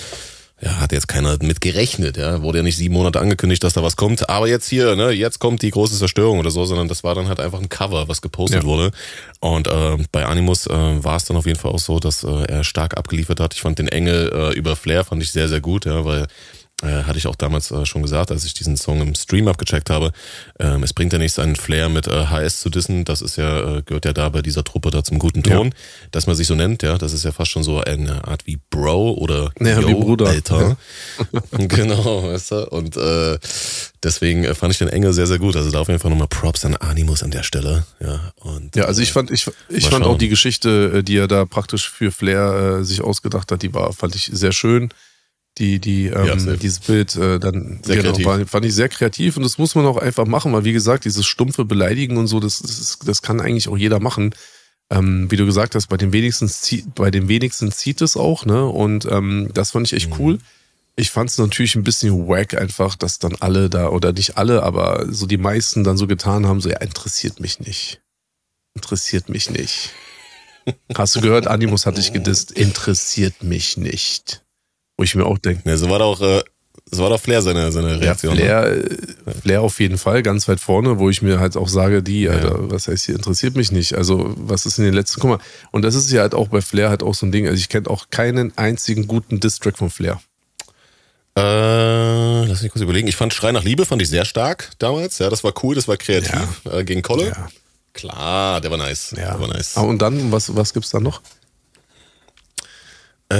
ja, hat jetzt keiner mit gerechnet, ja. Wurde ja nicht sieben Monate angekündigt, dass da was kommt. Aber jetzt hier, ne, jetzt kommt die große Zerstörung oder so, sondern das war dann halt einfach ein Cover, was gepostet ja. wurde. Und äh, bei Animus äh, war es dann auf jeden Fall auch so, dass äh, er stark abgeliefert hat. Ich fand den Engel äh, über Flair fand ich sehr, sehr gut, ja, weil äh, hatte ich auch damals äh, schon gesagt, als ich diesen Song im Stream abgecheckt habe. Ähm, es bringt ja nichts, einen Flair mit äh, HS zu dissen. Das ist ja, äh, gehört ja da bei dieser Truppe da zum guten Ton, ja. dass man sich so nennt, ja. Das ist ja fast schon so eine Art wie Bro oder ja, Yo, wie Bruder. Alter. Ja. genau, weißt du? Und äh, deswegen äh, fand ich den Engel sehr, sehr gut. Also da auf jeden Fall nochmal Props an Animus an der Stelle. Ja, und, ja also ich fand, ich, ich fand auch die Geschichte, die er da praktisch für Flair äh, sich ausgedacht hat, die war, fand ich sehr schön die, die, ähm, ja, dieses Bild äh, dann sehr genau, war, fand ich sehr kreativ und das muss man auch einfach machen, weil wie gesagt, dieses stumpfe Beleidigen und so, das, das, das kann eigentlich auch jeder machen. Ähm, wie du gesagt hast, bei den wenigsten bei den wenigsten zieht es auch, ne? Und ähm, das fand ich echt mhm. cool. Ich fand es natürlich ein bisschen wack einfach, dass dann alle da, oder nicht alle, aber so die meisten dann so getan haben, so, ja, interessiert mich nicht. Interessiert mich nicht. Hast du gehört, Animus hat dich gedisst, interessiert mich nicht. Wo ich mir auch denke. Ja, so war doch, äh, so war doch Flair seine, seine Reaktion. Ja, Flair, ne? Flair auf jeden Fall, ganz weit vorne, wo ich mir halt auch sage, die, Alter, ja. was heißt hier, interessiert mich nicht. Also, was ist in den letzten, guck mal, und das ist ja halt auch bei Flair halt auch so ein Ding. Also, ich kenne auch keinen einzigen guten Distrack von Flair. Äh, lass mich kurz überlegen. Ich fand Schrei nach Liebe, fand ich sehr stark damals. Ja, das war cool, das war kreativ ja. äh, gegen Kolle. Ja. Klar, der war nice. Ja. Der war nice. Ah, und dann, was, was gibt's da noch? Äh,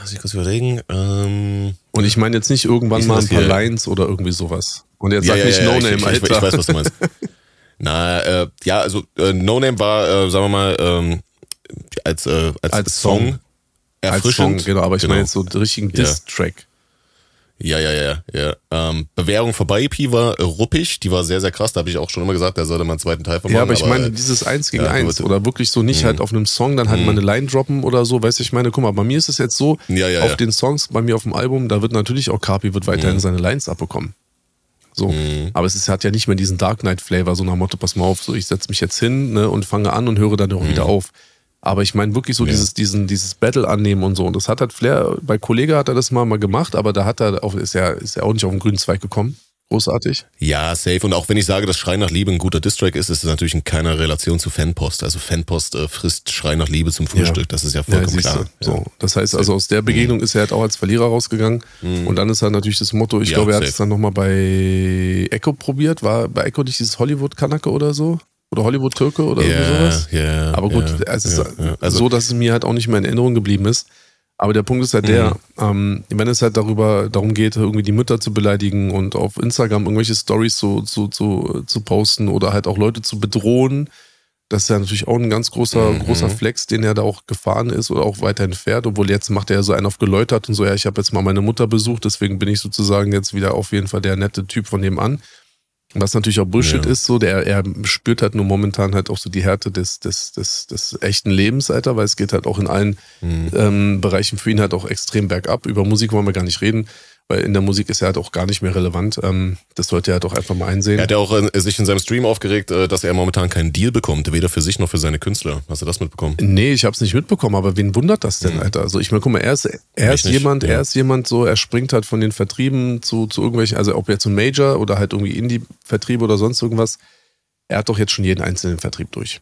muss ich kurz überlegen. Ähm, und ich meine jetzt nicht irgendwann mal ein paar hier? Lines oder irgendwie sowas. Und jetzt ja, sag ja, nicht ja, No Name, ich, Alter. Ich, ich, weiß, was du meinst. Na, äh, ja, also äh, No Name war, äh, sagen wir mal, ähm, als, äh, als, als Song, Song erfrischend. Als Song, genau, aber ich genau. meine jetzt so den richtigen Diss-Track. Ja, ja, ja, ja. Ähm, Bewährung vorbei EP war ruppig, die war sehr, sehr krass. Da habe ich auch schon immer gesagt, da sollte man einen zweiten Teil von machen. Ja, aber ich meine, dieses Eins gegen ja, Eins oder wirklich so nicht mhm. halt auf einem Song dann halt mhm. mal eine Line droppen oder so, weißt du, ich meine, guck mal, bei mir ist es jetzt so, ja, ja, auf den Songs, bei mir auf dem Album, da wird natürlich auch Carpi wird weiterhin mhm. seine Lines abbekommen. So. Mhm. Aber es ist, hat ja nicht mehr diesen Dark Knight Flavor, so nach Motto, pass mal auf, so ich setze mich jetzt hin ne, und fange an und höre dann auch mhm. wieder auf. Aber ich meine wirklich so ja. dieses, diesen, dieses Battle annehmen und so. Und das hat halt Flair, bei Kollege hat er das mal, mal gemacht, aber da hat er auch, ist er, ist er auch nicht auf den grünen Zweig gekommen. Großartig. Ja, safe. Und auch wenn ich sage, dass Schrei nach Liebe ein guter Distrack ist, ist es natürlich in keiner Relation zu Fanpost. Also Fanpost äh, frisst Schrei nach Liebe zum Frühstück. Ja. Das ist ja vollkommen ja, klar. So. Das heißt also, aus der Begegnung mhm. ist er halt auch als Verlierer rausgegangen. Mhm. Und dann ist halt natürlich das Motto, ich ja, glaube, er hat es dann nochmal bei Echo probiert. War bei Echo nicht dieses Hollywood-Kanacke oder so? Oder Hollywood-Türke oder yeah, sowas. Yeah, Aber gut, yeah, es ist yeah, also so, dass es mir halt auch nicht mehr in Erinnerung geblieben ist. Aber der Punkt ist halt der, mhm. ähm, wenn es halt darüber darum geht, irgendwie die Mütter zu beleidigen und auf Instagram irgendwelche Stories zu, zu, zu, zu posten oder halt auch Leute zu bedrohen, das ist ja natürlich auch ein ganz großer, mhm. großer Flex, den er da auch gefahren ist oder auch weiterhin fährt. Obwohl jetzt macht er ja so einen auf geläutert und so, ja, ich habe jetzt mal meine Mutter besucht, deswegen bin ich sozusagen jetzt wieder auf jeden Fall der nette Typ von nebenan. Was natürlich auch Bullshit ja. ist, so, der, er spürt halt nur momentan halt auch so die Härte des, des, des, des echten Lebens, Alter, weil es geht halt auch in allen mhm. ähm, Bereichen für ihn halt auch extrem bergab. Über Musik wollen wir gar nicht reden. Weil in der Musik ist er halt auch gar nicht mehr relevant. Ähm, das sollte er halt auch einfach mal einsehen. Er hat ja auch äh, sich in seinem Stream aufgeregt, äh, dass er momentan keinen Deal bekommt, weder für sich noch für seine Künstler. Hast du das mitbekommen? Nee, ich habe es nicht mitbekommen, aber wen wundert das denn, mhm. Alter? Also ich meine, guck mal, er ist, er ist jemand, ja. er ist jemand so, er springt halt von den Vertrieben zu, zu irgendwelchen, also ob jetzt ein Major oder halt irgendwie Indie-Vertriebe oder sonst irgendwas, er hat doch jetzt schon jeden einzelnen Vertrieb durch.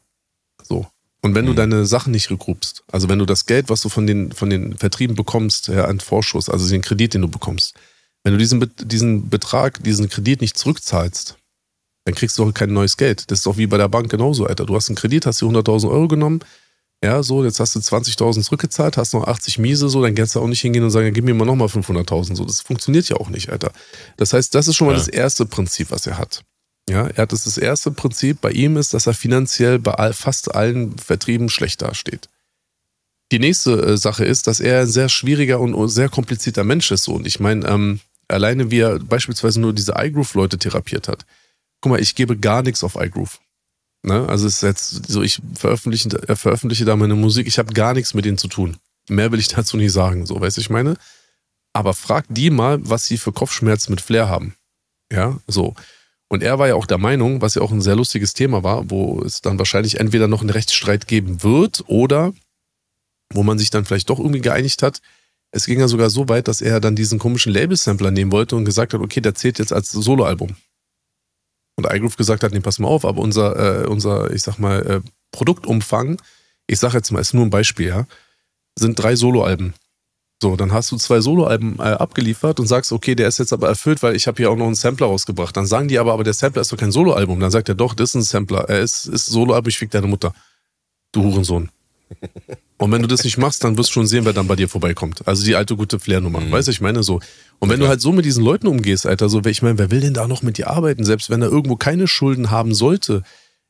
Und wenn mhm. du deine Sachen nicht regroupst, also wenn du das Geld, was du von den, von den Vertrieben bekommst, ja, an Vorschuss, also den Kredit, den du bekommst, wenn du diesen, diesen Betrag, diesen Kredit nicht zurückzahlst, dann kriegst du auch kein neues Geld. Das ist doch wie bei der Bank genauso, Alter. Du hast einen Kredit, hast dir 100.000 Euro genommen, ja, so, jetzt hast du 20.000 zurückgezahlt, hast noch 80 Miese, so, dann kannst du auch nicht hingehen und sagen, gib mir mal nochmal 500.000, so. Das funktioniert ja auch nicht, Alter. Das heißt, das ist schon mal ja. das erste Prinzip, was er hat. Ja, er hat das, das erste Prinzip bei ihm ist, dass er finanziell bei fast allen Vertrieben schlecht dasteht. Die nächste äh, Sache ist, dass er ein sehr schwieriger und sehr komplizierter Mensch ist. So. Und ich meine, ähm, alleine wie er beispielsweise nur diese iGroove-Leute therapiert hat. Guck mal, ich gebe gar nichts auf iGroove. Ne? Also es ist jetzt so, ich veröffentliche, veröffentliche da meine Musik, ich habe gar nichts mit denen zu tun. Mehr will ich dazu nicht sagen, so, weißt ich meine? Aber frag die mal, was sie für Kopfschmerzen mit Flair haben. Ja, so. Und er war ja auch der Meinung, was ja auch ein sehr lustiges Thema war, wo es dann wahrscheinlich entweder noch einen Rechtsstreit geben wird oder wo man sich dann vielleicht doch irgendwie geeinigt hat. Es ging ja sogar so weit, dass er dann diesen komischen Label-Sampler nehmen wollte und gesagt hat, okay, der zählt jetzt als Soloalbum. Und iGroove gesagt hat, nee, pass mal auf, aber unser, äh, unser ich sag mal, äh, Produktumfang, ich sag jetzt mal, ist nur ein Beispiel, ja, sind drei Soloalben. So, dann hast du zwei Soloalben äh, abgeliefert und sagst, okay, der ist jetzt aber erfüllt, weil ich habe hier auch noch einen Sampler rausgebracht. Dann sagen die aber, aber der Sampler ist doch kein Soloalbum. Dann sagt er, doch, das ist ein Sampler. Er ist, ist Soloalbum, ich fick deine Mutter. Du Hurensohn. Und wenn du das nicht machst, dann wirst du schon sehen, wer dann bei dir vorbeikommt. Also die alte gute Flair-Nummer. Mhm. Weißt du, ich meine so. Und wenn ja. du halt so mit diesen Leuten umgehst, Alter, so, ich meine, wer will denn da noch mit dir arbeiten, selbst wenn er irgendwo keine Schulden haben sollte?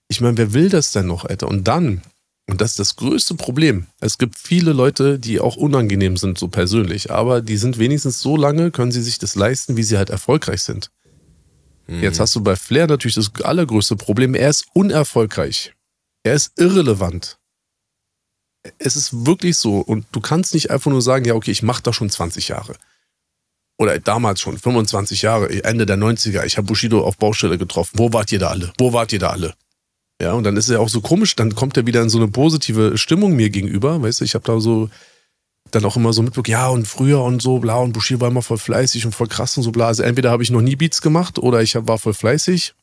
Ich meine, wer will das denn noch, Alter? Und dann, und das ist das größte Problem. Es gibt viele Leute, die auch unangenehm sind, so persönlich, aber die sind wenigstens so lange, können sie sich das leisten, wie sie halt erfolgreich sind. Mhm. Jetzt hast du bei Flair natürlich das allergrößte Problem. Er ist unerfolgreich. Er ist irrelevant. Es ist wirklich so. Und du kannst nicht einfach nur sagen, ja, okay, ich mache das schon 20 Jahre. Oder damals schon, 25 Jahre, Ende der 90er, ich habe Bushido auf Baustelle getroffen. Wo wart ihr da alle? Wo wart ihr da alle? Ja, und dann ist er auch so komisch, dann kommt er wieder in so eine positive Stimmung mir gegenüber, weißt du, ich habe da so dann auch immer so mitbekommen, ja und früher und so, bla, und Bushido war immer voll fleißig und voll krass und so, bla. Also entweder habe ich noch nie Beats gemacht oder ich war voll fleißig.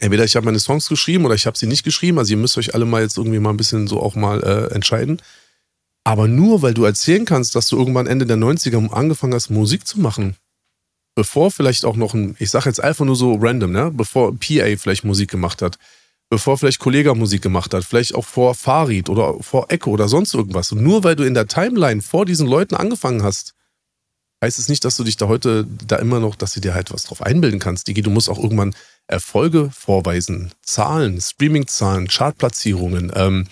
Entweder ich habe meine Songs geschrieben oder ich habe sie nicht geschrieben. Also ihr müsst euch alle mal jetzt irgendwie mal ein bisschen so auch mal äh, entscheiden. Aber nur weil du erzählen kannst, dass du irgendwann Ende der 90er angefangen hast, Musik zu machen, bevor vielleicht auch noch ein, ich sage jetzt einfach nur so random, ne? bevor PA vielleicht Musik gemacht hat, bevor vielleicht Kollege Musik gemacht hat, vielleicht auch vor Farid oder vor Echo oder sonst irgendwas. Und nur weil du in der Timeline vor diesen Leuten angefangen hast, heißt es nicht, dass du dich da heute da immer noch, dass du dir halt was drauf einbilden kannst. Digi, du musst auch irgendwann Erfolge vorweisen, Zahlen, Streaming-Zahlen, Chartplatzierungen, ähm,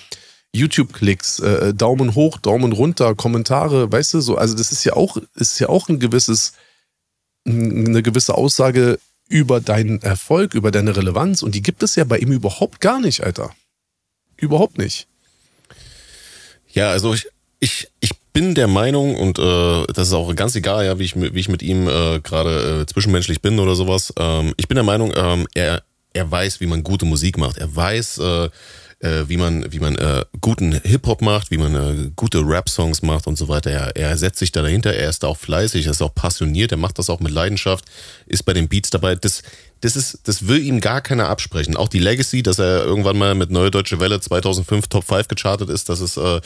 YouTube-Klicks, äh, Daumen hoch, Daumen runter, Kommentare, weißt du so. Also das ist ja auch, ist ja auch ein gewisses, eine gewisse Aussage über deinen Erfolg, über deine Relevanz. Und die gibt es ja bei ihm überhaupt gar nicht, Alter. Überhaupt nicht. Ja, also ich, ich, ich bin der Meinung, und äh, das ist auch ganz egal, ja, wie ich, wie ich mit ihm äh, gerade äh, zwischenmenschlich bin oder sowas. Ähm, ich bin der Meinung, ähm, er, er weiß, wie man gute Musik macht. Er weiß, äh, äh, wie man, wie man äh, guten Hip-Hop macht, wie man äh, gute Rap-Songs macht und so weiter. Er, er setzt sich da dahinter, er ist da auch fleißig, er ist auch passioniert, er macht das auch mit Leidenschaft, ist bei den Beats dabei. Das, das ist, das will ihm gar keiner absprechen. Auch die Legacy, dass er irgendwann mal mit Neue Deutsche Welle 2005 Top 5 gechartet ist, das ist äh,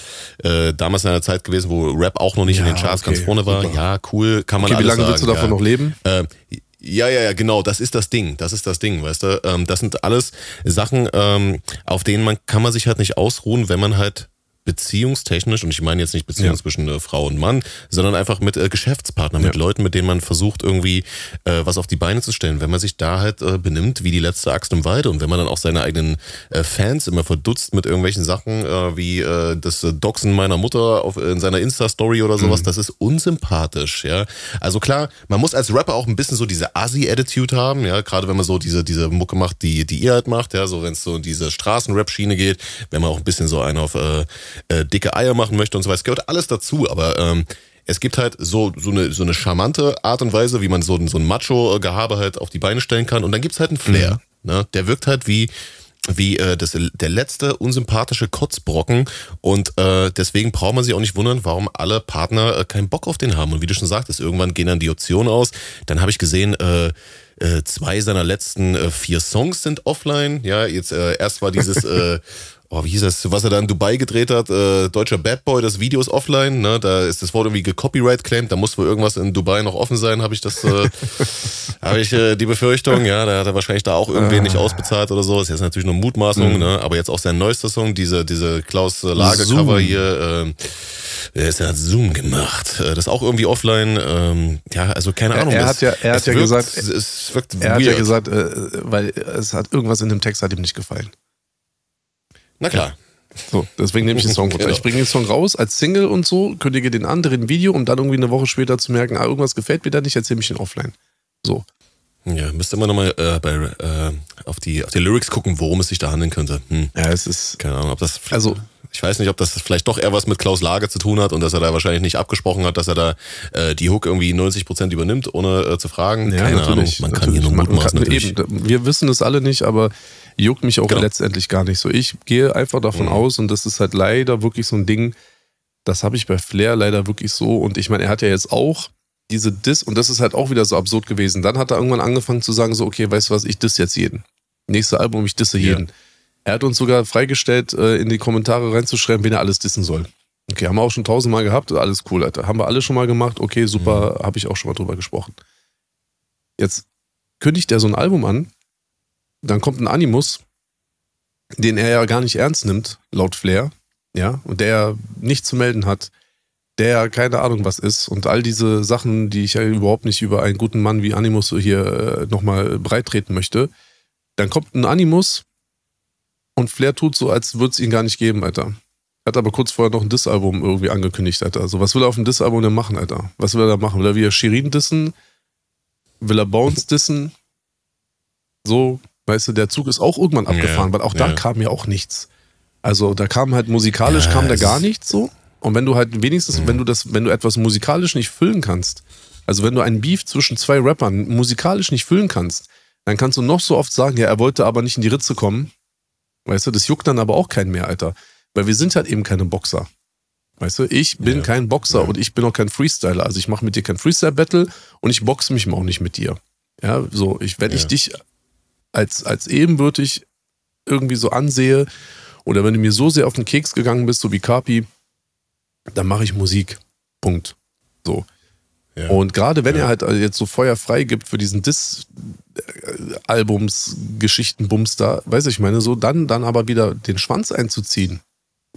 äh, damals in einer Zeit gewesen, wo Rap auch noch nicht ja, in den Charts okay, ganz vorne war. Super. Ja, cool, kann man okay, alles sagen. Wie lange willst du davon ja. noch leben? Äh, ja, ja, ja, genau, das ist das Ding. Das ist das Ding, weißt du. Ähm, das sind alles Sachen, ähm, auf denen man kann man sich halt nicht ausruhen, wenn man halt beziehungstechnisch, und ich meine jetzt nicht Beziehung ja. zwischen äh, Frau und Mann, sondern einfach mit äh, Geschäftspartnern, mit ja. Leuten, mit denen man versucht, irgendwie äh, was auf die Beine zu stellen. Wenn man sich da halt äh, benimmt wie die letzte Axt im Walde und wenn man dann auch seine eigenen äh, Fans immer verdutzt mit irgendwelchen Sachen äh, wie äh, das Doxen meiner Mutter auf, in seiner Insta-Story oder sowas, mhm. das ist unsympathisch, ja. Also klar, man muss als Rapper auch ein bisschen so diese Assi-Attitude haben, ja, gerade wenn man so diese, diese Mucke macht, die, die ihr halt macht, ja, so wenn es so in diese Straßenrap-Schiene geht, wenn man auch ein bisschen so einen auf äh, dicke Eier machen möchte und so weiter. Es gehört alles dazu, aber ähm, es gibt halt so, so, eine, so eine charmante Art und Weise, wie man so, so ein Macho-Gehabe halt auf die Beine stellen kann. Und dann gibt's halt einen Flair. Mhm. Ne? Der wirkt halt wie, wie äh, das, der letzte unsympathische Kotzbrocken und äh, deswegen braucht man sich auch nicht wundern, warum alle Partner äh, keinen Bock auf den haben. Und wie du schon sagtest, irgendwann gehen dann die Optionen aus. Dann habe ich gesehen, äh, äh, zwei seiner letzten äh, vier Songs sind offline. Ja, jetzt äh, erst war dieses äh, oh, wie hieß das, was er da in Dubai gedreht hat, äh, deutscher Bad Boy, das Video ist offline, ne? Da ist das Wort irgendwie gecopyright claimed, da muss wohl irgendwas in Dubai noch offen sein, habe ich das, äh, habe ich äh, die Befürchtung, ja, da hat er wahrscheinlich da auch irgendwen nicht ausbezahlt oder so. Ist jetzt natürlich nur Mutmaßung, mhm. ne? Aber jetzt auch sein neuester Song, diese, diese Klaus Lager Cover hier, äh, er ist ja Zoom gemacht. Äh, das ist auch irgendwie offline. Ähm, ja, also keine Ahnung. Er, er hat ja, er hat ja wirkt, gesagt, es wirkt er weird. hat ja gesagt, äh, weil es hat irgendwas in dem Text hat ihm nicht gefallen. Na klar. So, deswegen nehme ich den Song runter. Genau. Ich bringe den Song raus als Single und so, kündige den anderen Video, um dann irgendwie eine Woche später zu merken, ah, irgendwas gefällt mir da nicht, erzähle mich den offline. So. Ja, müsste immer nochmal äh, bei, äh, auf, die, auf die Lyrics gucken, worum es sich da handeln könnte. Hm. Ja, es ist. Keine Ahnung, ob das. Also, ich weiß nicht, ob das vielleicht doch eher was mit Klaus Lage zu tun hat und dass er da wahrscheinlich nicht abgesprochen hat, dass er da äh, die Hook irgendwie 90 Prozent übernimmt, ohne äh, zu fragen. Ja, Keine Ahnung. Man kann hier nur mutmaßen. Natürlich. Eben, wir wissen es alle nicht, aber juckt mich auch genau. letztendlich gar nicht so. Ich gehe einfach davon mhm. aus und das ist halt leider wirklich so ein Ding, das habe ich bei Flair leider wirklich so und ich meine, er hat ja jetzt auch diese Diss und das ist halt auch wieder so absurd gewesen. Dann hat er irgendwann angefangen zu sagen so, okay, weißt du was, ich diss jetzt jeden. Nächste Album, ich disse jeden. Ja. Er hat uns sogar freigestellt, äh, in die Kommentare reinzuschreiben, wen er alles dissen soll. Okay, haben wir auch schon tausendmal gehabt, alles cool, Alter. Haben wir alle schon mal gemacht, okay, super, mhm. habe ich auch schon mal drüber gesprochen. Jetzt kündigt er so ein Album an, dann kommt ein Animus, den er ja gar nicht ernst nimmt, laut Flair, ja, und der nichts zu melden hat, der keine Ahnung was ist und all diese Sachen, die ich ja überhaupt nicht über einen guten Mann wie Animus hier äh, nochmal breit treten möchte. Dann kommt ein Animus, und Flair tut so, als würde es ihn gar nicht geben, Alter. Hat aber kurz vorher noch ein Diss-Album irgendwie angekündigt, Alter. So, was will er auf dem Diss-Album denn machen, Alter? Was will er da machen? Will er wieder Shirin dissen? Will er Bones dissen? So, weißt du, der Zug ist auch irgendwann abgefahren, ja, weil auch da ja. kam ja auch nichts. Also da kam halt musikalisch ja, kam da gar nichts so. Und wenn du halt wenigstens, mhm. wenn du das, wenn du etwas musikalisch nicht füllen kannst, also wenn du einen Beef zwischen zwei Rappern musikalisch nicht füllen kannst, dann kannst du noch so oft sagen, ja, er wollte aber nicht in die Ritze kommen, Weißt du, das juckt dann aber auch keinen mehr, Alter. Weil wir sind halt eben keine Boxer. Weißt du, ich bin ja. kein Boxer ja. und ich bin auch kein Freestyler. Also ich mache mit dir kein Freestyle-Battle und ich boxe mich auch nicht mit dir. Ja, so, ich, wenn ja. ich dich als, als ebenbürtig irgendwie so ansehe oder wenn du mir so sehr auf den Keks gegangen bist, so wie Kapi, dann mache ich Musik. Punkt. So. Ja. Und gerade wenn ja. er halt jetzt so Feuer frei gibt für diesen Diss-Albums, Geschichtenbums da, weiß ich meine, so dann, dann aber wieder den Schwanz einzuziehen.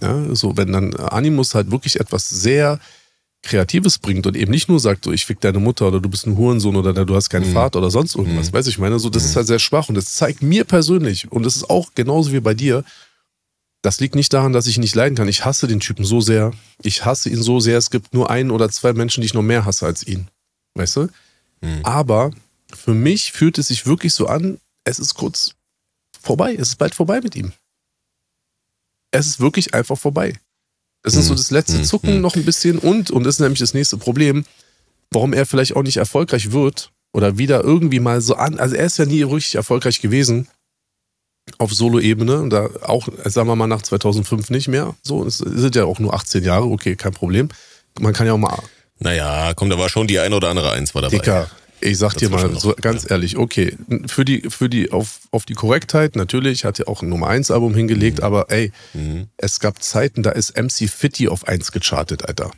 Ja, so, wenn dann Animus halt wirklich etwas sehr Kreatives bringt und eben nicht nur sagt, so, ich fick deine Mutter oder du bist ein Hurensohn oder du hast keinen mhm. Vater oder sonst irgendwas, mhm. weiß ich meine, so, das mhm. ist halt sehr schwach und das zeigt mir persönlich und das ist auch genauso wie bei dir, das liegt nicht daran, dass ich ihn nicht leiden kann. Ich hasse den Typen so sehr. Ich hasse ihn so sehr. Es gibt nur ein oder zwei Menschen, die ich noch mehr hasse als ihn. Weißt du? Mhm. Aber für mich fühlt es sich wirklich so an, es ist kurz vorbei. Es ist bald vorbei mit ihm. Es ist wirklich einfach vorbei. Das ist so hm. das letzte hm. Zucken hm. noch ein bisschen und, und das ist nämlich das nächste Problem, warum er vielleicht auch nicht erfolgreich wird oder wieder irgendwie mal so an, also er ist ja nie richtig erfolgreich gewesen, auf Solo-Ebene, da auch, sagen wir mal, nach 2005 nicht mehr. So, es sind ja auch nur 18 Jahre, okay, kein Problem. Man kann ja auch mal. Naja, komm, da war schon die eine oder andere Eins war dabei. Dicker, ich sag das dir mal so ganz ja. ehrlich, okay, für die, für die, auf, auf die Korrektheit, natürlich, hat er auch ein Nummer 1 Album hingelegt, mhm. aber ey, mhm. es gab Zeiten, da ist MC Fitty auf 1 gechartet, Alter.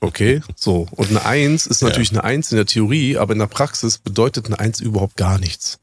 Okay, so. Und eine 1 ist natürlich ja. eine 1 in der Theorie, aber in der Praxis bedeutet eine 1 überhaupt gar nichts.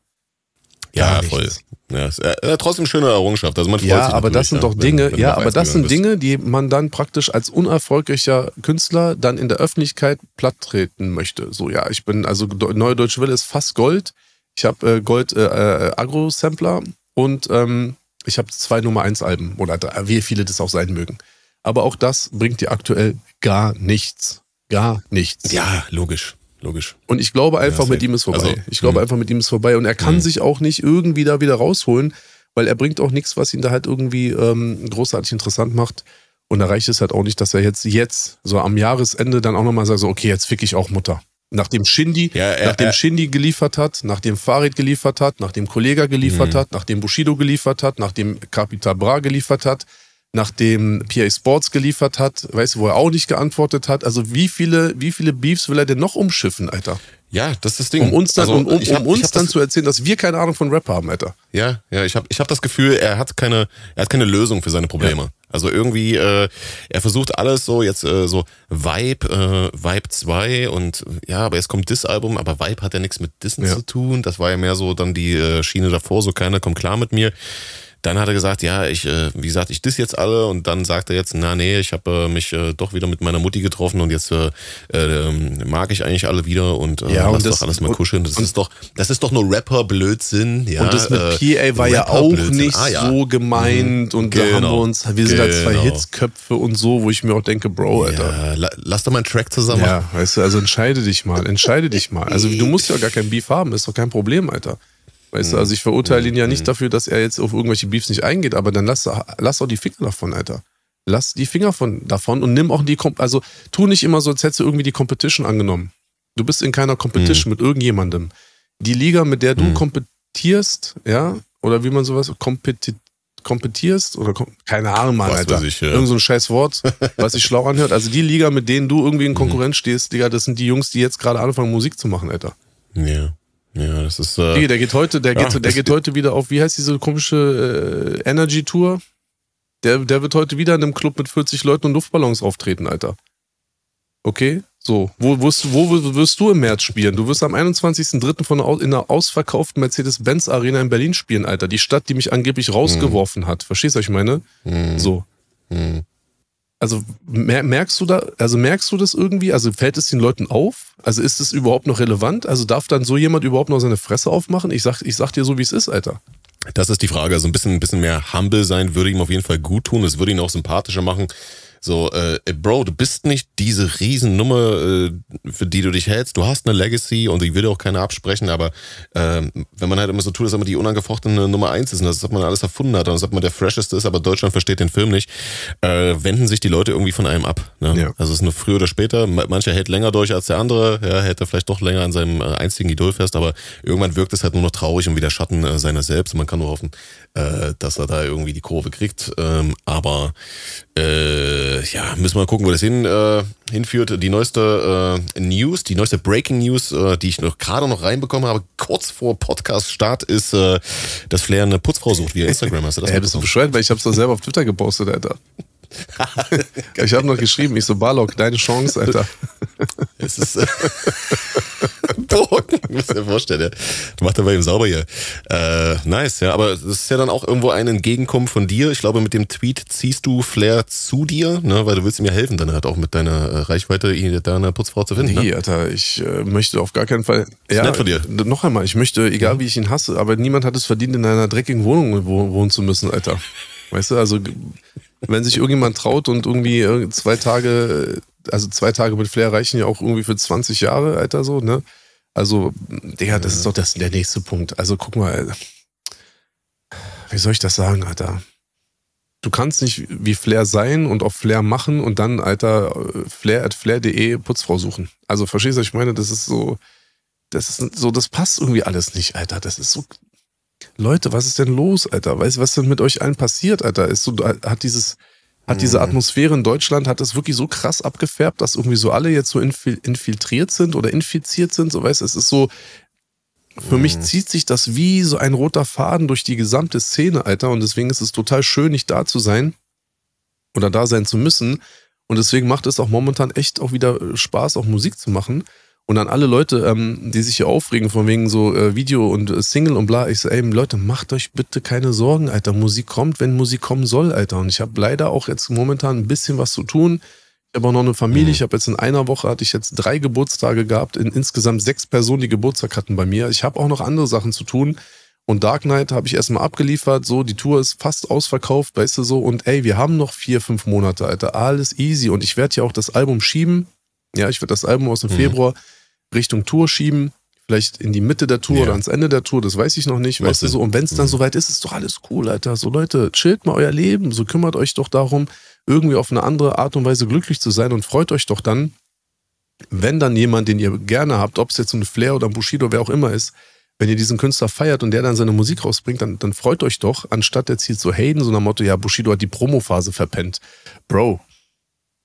Ja, voll. Ja, ist, äh, trotzdem schöne Errungenschaft. Also man freut ja, sich aber das sind doch Dinge, wenn, wenn ja, aber das sind bist. Dinge, die man dann praktisch als unerfolgreicher Künstler dann in der Öffentlichkeit platt treten möchte. So, ja, ich bin, also Neue Deutsche Welle ist fast Gold. Ich habe äh, Gold äh, äh, Agro-Sampler und ähm, ich habe zwei Nummer 1 Alben oder drei, wie viele das auch sein mögen. Aber auch das bringt dir aktuell gar nichts. Gar nichts. Ja, logisch logisch. Und ich glaube einfach, ja, mit ihm ist vorbei. Also, ich glaube mh. einfach, mit ihm ist vorbei. Und er kann mh. sich auch nicht irgendwie da wieder rausholen, weil er bringt auch nichts, was ihn da halt irgendwie ähm, großartig interessant macht. Und da reicht es halt auch nicht, dass er jetzt, jetzt, so am Jahresende dann auch nochmal sagt, so, okay, jetzt fick ich auch Mutter. Nachdem Shindy, ja, er, nachdem er, Shindy geliefert hat, nachdem Farid geliefert hat, nachdem Kollega geliefert mhm. hat, nachdem Bushido geliefert hat, nachdem Capital Bra geliefert hat, nachdem PA Sports geliefert hat, weißt du, wo er auch nicht geantwortet hat. Also wie viele, wie viele Beefs will er denn noch umschiffen, Alter? Ja, das ist das Ding. Um uns dann, also, um, um, hab, um uns dann zu erzählen, dass wir keine Ahnung von Rap haben, Alter. Ja, ja, ich habe ich hab das Gefühl, er hat keine, er hat keine Lösung für seine Probleme. Ja. Also irgendwie, äh, er versucht alles so, jetzt äh, so Vibe, äh, Vibe 2 und ja, aber jetzt kommt Diss-Album, aber Vibe hat ja nichts mit Dissen ja. zu tun. Das war ja mehr so dann die äh, Schiene davor, so keiner kommt klar mit mir. Dann hat er gesagt, ja, ich, äh, wie gesagt, ich diss jetzt alle und dann sagt er jetzt, na nee, ich habe äh, mich äh, doch wieder mit meiner Mutti getroffen und jetzt äh, äh, mag ich eigentlich alle wieder und, äh, ja, und lass das, doch alles mal kuscheln. Das ist doch, das ist doch nur Rapper-Blödsinn. Ja, und das mit PA war ja auch nicht ah, ja. so gemeint mhm. und genau. da haben wir genau. uns, wir sind genau. da zwei Hitzköpfe und so, wo ich mir auch denke, Bro, Alter. Ja, lass doch mal einen Track zusammen. Ja, weißt du, also entscheide dich mal, entscheide dich mal. Also du musst ja gar kein Beef haben, ist doch kein Problem, Alter. Weißt mhm. du, also ich verurteile ihn ja nicht mhm. dafür, dass er jetzt auf irgendwelche Beefs nicht eingeht, aber dann lass, lass auch die Finger davon, Alter. Lass die Finger von, davon und nimm auch die, also tu nicht immer so, als hättest du irgendwie die Competition angenommen. Du bist in keiner Competition mhm. mit irgendjemandem. Die Liga, mit der du mhm. kompetierst, ja, oder wie man sowas, kompetit, kompetierst oder keine Ahnung mal, Alter. Ich, ja. Irgend so ein scheiß Wort, was sich schlau anhört. Also die Liga, mit denen du irgendwie in mhm. Konkurrenz stehst, Digga, das sind die Jungs, die jetzt gerade anfangen, Musik zu machen, Alter. Ja. Ja, das ist. Äh, der geht heute, der ja, geht, der geht heute wieder auf, wie heißt diese komische äh, Energy Tour? Der, der wird heute wieder in einem Club mit 40 Leuten und Luftballons auftreten, Alter. Okay? So, wo wirst, wo wirst du im März spielen? Du wirst am 21.03. von in einer ausverkauften Mercedes-Benz Arena in Berlin spielen, Alter. Die Stadt, die mich angeblich rausgeworfen mhm. hat. Verstehst du, was ich meine? Mhm. So. Mhm. Also merkst du da, also merkst du das irgendwie? Also fällt es den Leuten auf? Also ist es überhaupt noch relevant? Also darf dann so jemand überhaupt noch seine Fresse aufmachen? Ich sag, ich sag dir so, wie es ist, Alter. Das ist die Frage. Also ein bisschen, ein bisschen mehr humble sein würde ihm auf jeden Fall gut tun. Es würde ihn auch sympathischer machen. So, äh, Bro, du bist nicht diese Riesennummer, äh, für die du dich hältst. Du hast eine Legacy und ich will dir auch keine absprechen, aber äh, wenn man halt immer so tut, dass man die unangefochtene Nummer eins ist und das, dass man alles erfunden hat und dass man der fresheste ist, aber Deutschland versteht den Film nicht, äh, wenden sich die Leute irgendwie von einem ab. Ne? Ja. Also es ist nur früher oder später. Mancher hält länger durch als der andere, ja, hält er vielleicht doch länger an seinem äh, einzigen Idol fest, aber irgendwann wirkt es halt nur noch traurig und wie der Schatten äh, seiner selbst. Und man kann nur hoffen, äh, dass er da irgendwie die Kurve kriegt. Ähm, aber äh, ja, müssen wir mal gucken, wo das hin, äh, hinführt. Die neueste äh, News, die neueste Breaking News, äh, die ich noch gerade noch reinbekommen habe, kurz vor Podcast-Start, ist, äh, dass Flair eine Putzfrau sucht via Instagram. Hast du das ja, bist du bescheuert, weil ich hab's doch selber auf Twitter gepostet, Alter. ich habe noch geschrieben, ich so, Barlock, deine Chance, Alter. es ist. Äh, Drogen, muss dir vorstellen. Du machst aber eben sauber hier. Äh, nice, ja, aber das ist ja dann auch irgendwo ein Entgegenkommen von dir. Ich glaube, mit dem Tweet ziehst du Flair zu dir, ne, weil du willst ihm ja helfen, dann halt auch mit deiner äh, Reichweite da eine Putzfrau zu finden. Nee, ne? Alter, ich äh, möchte auf gar keinen Fall. Ja, nett von dir. Noch einmal, ich möchte, egal wie ich ihn hasse, aber niemand hat es verdient, in einer dreckigen Wohnung wohnen zu müssen, Alter. Weißt du, also wenn sich irgendjemand traut und irgendwie zwei Tage, also zwei Tage mit Flair reichen ja auch irgendwie für 20 Jahre, Alter, so, ne? Also, Digga, das ist doch das, der nächste Punkt. Also guck mal, wie soll ich das sagen, Alter? Du kannst nicht wie Flair sein und auf Flair machen und dann, Alter, flair at flair.de Putzfrau suchen. Also verstehst du, was ich meine? Das ist so, das ist so, das passt irgendwie alles nicht, Alter. Das ist so, Leute, was ist denn los, Alter? Weißt du, was denn mit euch allen passiert, Alter? Ist so, hat dieses, hat diese mhm. Atmosphäre in Deutschland, hat das wirklich so krass abgefärbt, dass irgendwie so alle jetzt so infiltriert sind oder infiziert sind, so weißt es ist so, für mich mhm. zieht sich das wie so ein roter Faden durch die gesamte Szene, Alter, und deswegen ist es total schön, nicht da zu sein oder da sein zu müssen. Und deswegen macht es auch momentan echt auch wieder Spaß, auch Musik zu machen. Und an alle Leute, ähm, die sich hier aufregen von wegen so äh, Video und äh, Single und bla, ich so, ey Leute, macht euch bitte keine Sorgen, Alter. Musik kommt, wenn Musik kommen soll, Alter. Und ich habe leider auch jetzt momentan ein bisschen was zu tun. Ich habe auch noch eine Familie. Mhm. Ich habe jetzt in einer Woche hatte ich jetzt drei Geburtstage gehabt, in insgesamt sechs Personen, die Geburtstag hatten bei mir. Ich habe auch noch andere Sachen zu tun. Und Dark Knight habe ich erstmal abgeliefert. So, die Tour ist fast ausverkauft, weißt du so. Und ey, wir haben noch vier, fünf Monate, Alter. Alles easy. Und ich werde ja auch das Album schieben. Ja, ich werde das Album aus dem mhm. Februar Richtung Tour schieben. vielleicht in die Mitte der Tour ja. oder ans Ende der Tour, das weiß ich noch nicht, weißt du so. Und wenn es dann mhm. soweit ist, ist doch alles cool, Alter. So Leute, chillt mal euer Leben, so kümmert euch doch darum, irgendwie auf eine andere Art und Weise glücklich zu sein und freut euch doch dann, wenn dann jemand, den ihr gerne habt, ob es jetzt ein Flair oder ein Bushido, wer auch immer ist, wenn ihr diesen Künstler feiert und der dann seine Musik rausbringt, dann, dann freut euch doch, anstatt jetzt hier zu haten, so nach Motto, ja, Bushido hat die Promophase verpennt. Bro,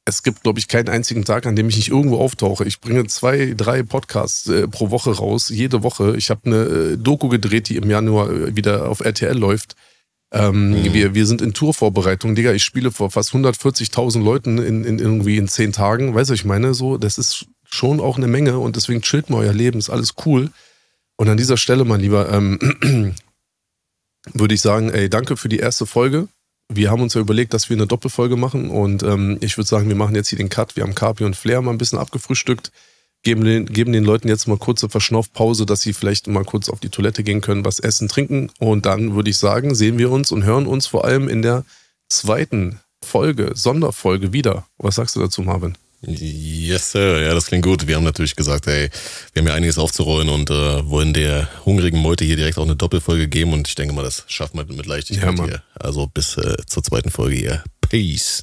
es gibt, glaube ich, keinen einzigen Tag, an dem ich nicht irgendwo auftauche. Ich bringe zwei, drei Podcasts äh, pro Woche raus, jede Woche. Ich habe eine äh, Doku gedreht, die im Januar äh, wieder auf RTL läuft. Ähm, mhm. wir, wir sind in Tourvorbereitung, Digga. Ich spiele vor fast 140.000 Leuten in, in, irgendwie in zehn Tagen. Weißt du, ich meine, so, das ist schon auch eine Menge und deswegen chillt mal euer Leben, ist alles cool. Und an dieser Stelle, mein Lieber, ähm, würde ich sagen, ey, danke für die erste Folge wir haben uns ja überlegt, dass wir eine Doppelfolge machen und ähm, ich würde sagen, wir machen jetzt hier den Cut. Wir haben Carpi und Flair mal ein bisschen abgefrühstückt, geben den, geben den Leuten jetzt mal kurze Verschnaufpause, dass sie vielleicht mal kurz auf die Toilette gehen können, was essen, trinken und dann würde ich sagen, sehen wir uns und hören uns vor allem in der zweiten Folge, Sonderfolge wieder. Was sagst du dazu, Marvin? Yes, Sir. Ja, das klingt gut. Wir haben natürlich gesagt, ey, wir haben ja einiges aufzurollen und äh, wollen der hungrigen Meute hier direkt auch eine Doppelfolge geben und ich denke mal, das schaffen wir mit Leichtigkeit ja, hier. Also bis äh, zur zweiten Folge hier. Peace.